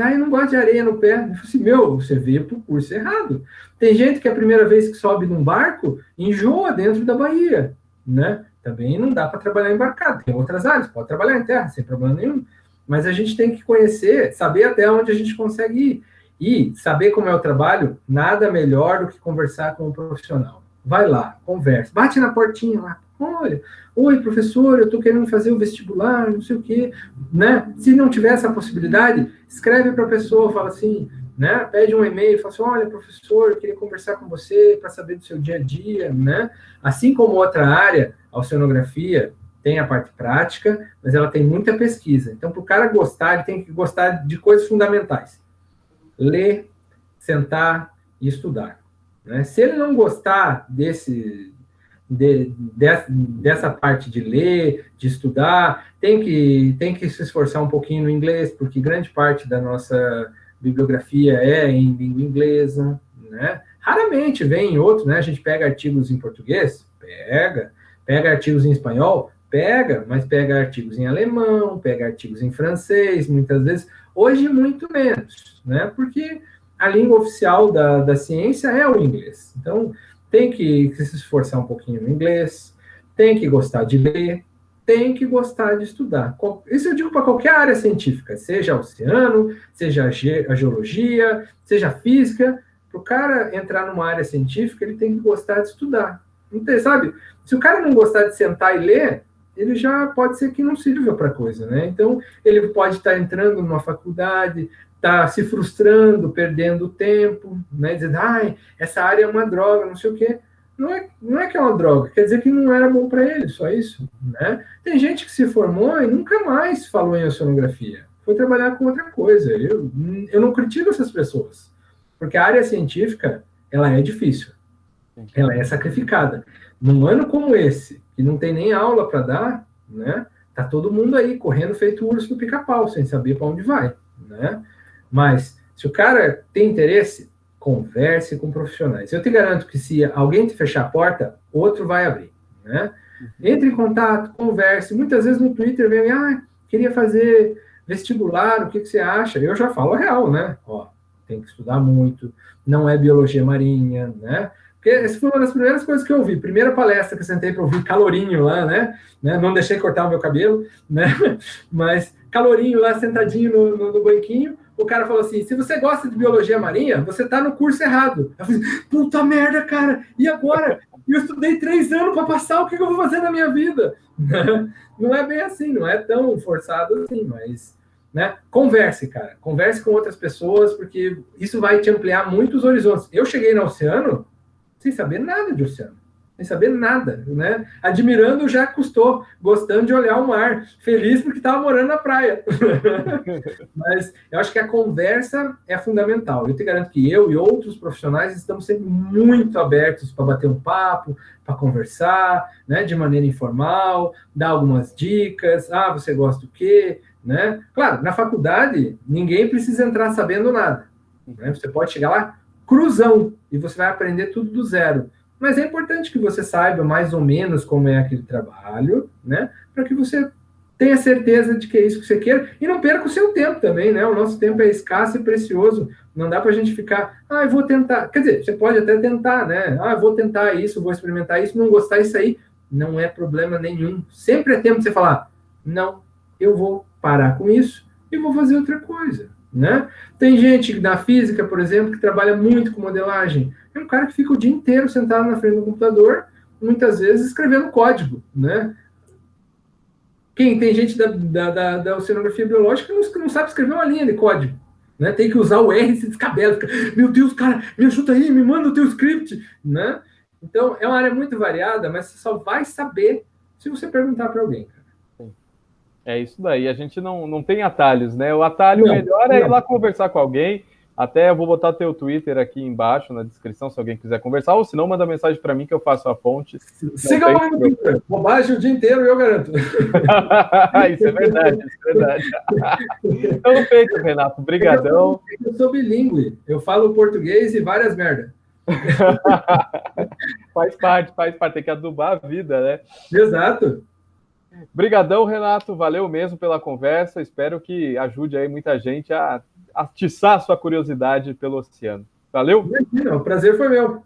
Ah, eu não gosto de areia no pé. Eu assim, meu, você veio para o curso errado. Tem gente que a primeira vez que sobe num barco, enjoa dentro da Bahia, né? Também não dá para trabalhar embarcado. Tem outras áreas, pode trabalhar em terra, sem problema nenhum. Mas a gente tem que conhecer, saber até onde a gente consegue ir. E saber como é o trabalho, nada melhor do que conversar com um profissional. Vai lá, conversa, bate na portinha lá, Olha, oi, professor, eu estou querendo fazer o vestibular, não sei o quê, né? Se não tiver essa possibilidade, escreve para a pessoa, fala assim, né? Pede um e-mail, fala assim, olha, professor, eu queria conversar com você para saber do seu dia a dia, né? Assim como outra área, a oceanografia, tem a parte prática, mas ela tem muita pesquisa. Então, para o cara gostar, ele tem que gostar de coisas fundamentais. Ler, sentar e estudar. Né? Se ele não gostar desse, de, de, dessa parte de ler, de estudar, tem que, tem que se esforçar um pouquinho no inglês, porque grande parte da nossa bibliografia é em língua inglesa, né? Raramente vem em outro, né? A gente pega artigos em português, pega, pega artigos em espanhol, pega, mas pega artigos em alemão, pega artigos em francês, muitas vezes. Hoje, muito menos, né? Porque a língua oficial da, da ciência é o inglês. Então, tem que, se esforçar um pouquinho no inglês, tem que gostar de ler, tem que gostar de estudar. Isso eu digo para qualquer área científica, seja oceano, seja a geologia, seja a física. Para o cara entrar numa área científica, ele tem que gostar de estudar. Tem, sabe? Se o cara não gostar de sentar e ler, ele já pode ser que não sirva para coisa, né? Então, ele pode estar tá entrando numa faculdade, tá se frustrando, perdendo tempo, né? Dizendo, ai, essa área é uma droga, não sei o quê não é, não é que é uma droga, quer dizer que não era bom para ele, só isso. Né? Tem gente que se formou e nunca mais falou em oceanografia, foi trabalhar com outra coisa. Eu, eu não critico essas pessoas, porque a área científica ela é difícil, ela é sacrificada. Num ano como esse, que não tem nem aula para dar, né? Tá todo mundo aí correndo feito urso no pica-pau, sem saber para onde vai, né? Mas se o cara tem interesse, converse com profissionais. Eu te garanto que se alguém te fechar a porta, outro vai abrir, né? Uhum. Entre em contato, converse. Muitas vezes no Twitter vem, ah, queria fazer vestibular, o que, que você acha? Eu já falo a real, né? Ó, tem que estudar muito, não é biologia marinha, né? Porque essa foi uma das primeiras coisas que eu vi. Primeira palestra que eu sentei para ouvir calorinho lá, né? né? Não deixei cortar o meu cabelo, né? Mas calorinho lá sentadinho no, no, no banquinho o cara falou assim: se você gosta de biologia marinha, você tá no curso errado. Eu falei, puta merda, cara, e agora? Eu estudei três anos para passar, o que eu vou fazer na minha vida? Não é bem assim, não é tão forçado assim, mas. Né? Converse, cara. Converse com outras pessoas, porque isso vai te ampliar muitos horizontes. Eu cheguei no oceano sem saber nada de oceano sem saber nada, né? Admirando já custou, gostando de olhar o mar, feliz porque estava morando na praia. Mas eu acho que a conversa é fundamental. Eu te garanto que eu e outros profissionais estamos sempre muito abertos para bater um papo, para conversar, né? De maneira informal, dar algumas dicas. Ah, você gosta do quê? Né? Claro, na faculdade ninguém precisa entrar sabendo nada. Né? Você pode chegar lá cruzão e você vai aprender tudo do zero. Mas é importante que você saiba mais ou menos como é aquele trabalho, né? Para que você tenha certeza de que é isso que você quer e não perca o seu tempo também, né? O nosso tempo é escasso e precioso. Não dá para a gente ficar, ah, eu vou tentar. Quer dizer, você pode até tentar, né? Ah, eu vou tentar isso, vou experimentar isso, não gostar disso aí. Não é problema nenhum. Sempre é tempo de você falar, não, eu vou parar com isso e vou fazer outra coisa. Né? Tem gente na física, por exemplo, que trabalha muito com modelagem. É um cara que fica o dia inteiro sentado na frente do computador, muitas vezes escrevendo código. Né? Quem tem gente da, da, da, da oceanografia biológica que não, não, sabe escrever uma linha de código. Né? Tem que usar o R e se descabela. Fica, Meu Deus, cara, me ajuda aí, me manda o teu script. Né? Então, é uma área muito variada, mas você só vai saber se você perguntar para alguém. É isso daí, a gente não, não tem atalhos, né? O atalho não, melhor é não. ir lá conversar com alguém. Até eu vou botar teu Twitter aqui embaixo na descrição, se alguém quiser conversar, ou se não, manda mensagem para mim que eu faço a ponte. Siga o Twitter, bobagem o dia inteiro, eu garanto. isso é verdade, isso é verdade. então, feito, Renato, brigadão. Eu sou bilíngue, eu falo português e várias merdas. faz parte, faz parte, tem que adubar a vida, né? Exato. Brigadão, Renato. Valeu mesmo pela conversa. Espero que ajude aí muita gente a atiçar a sua curiosidade pelo oceano. Valeu? O prazer foi meu.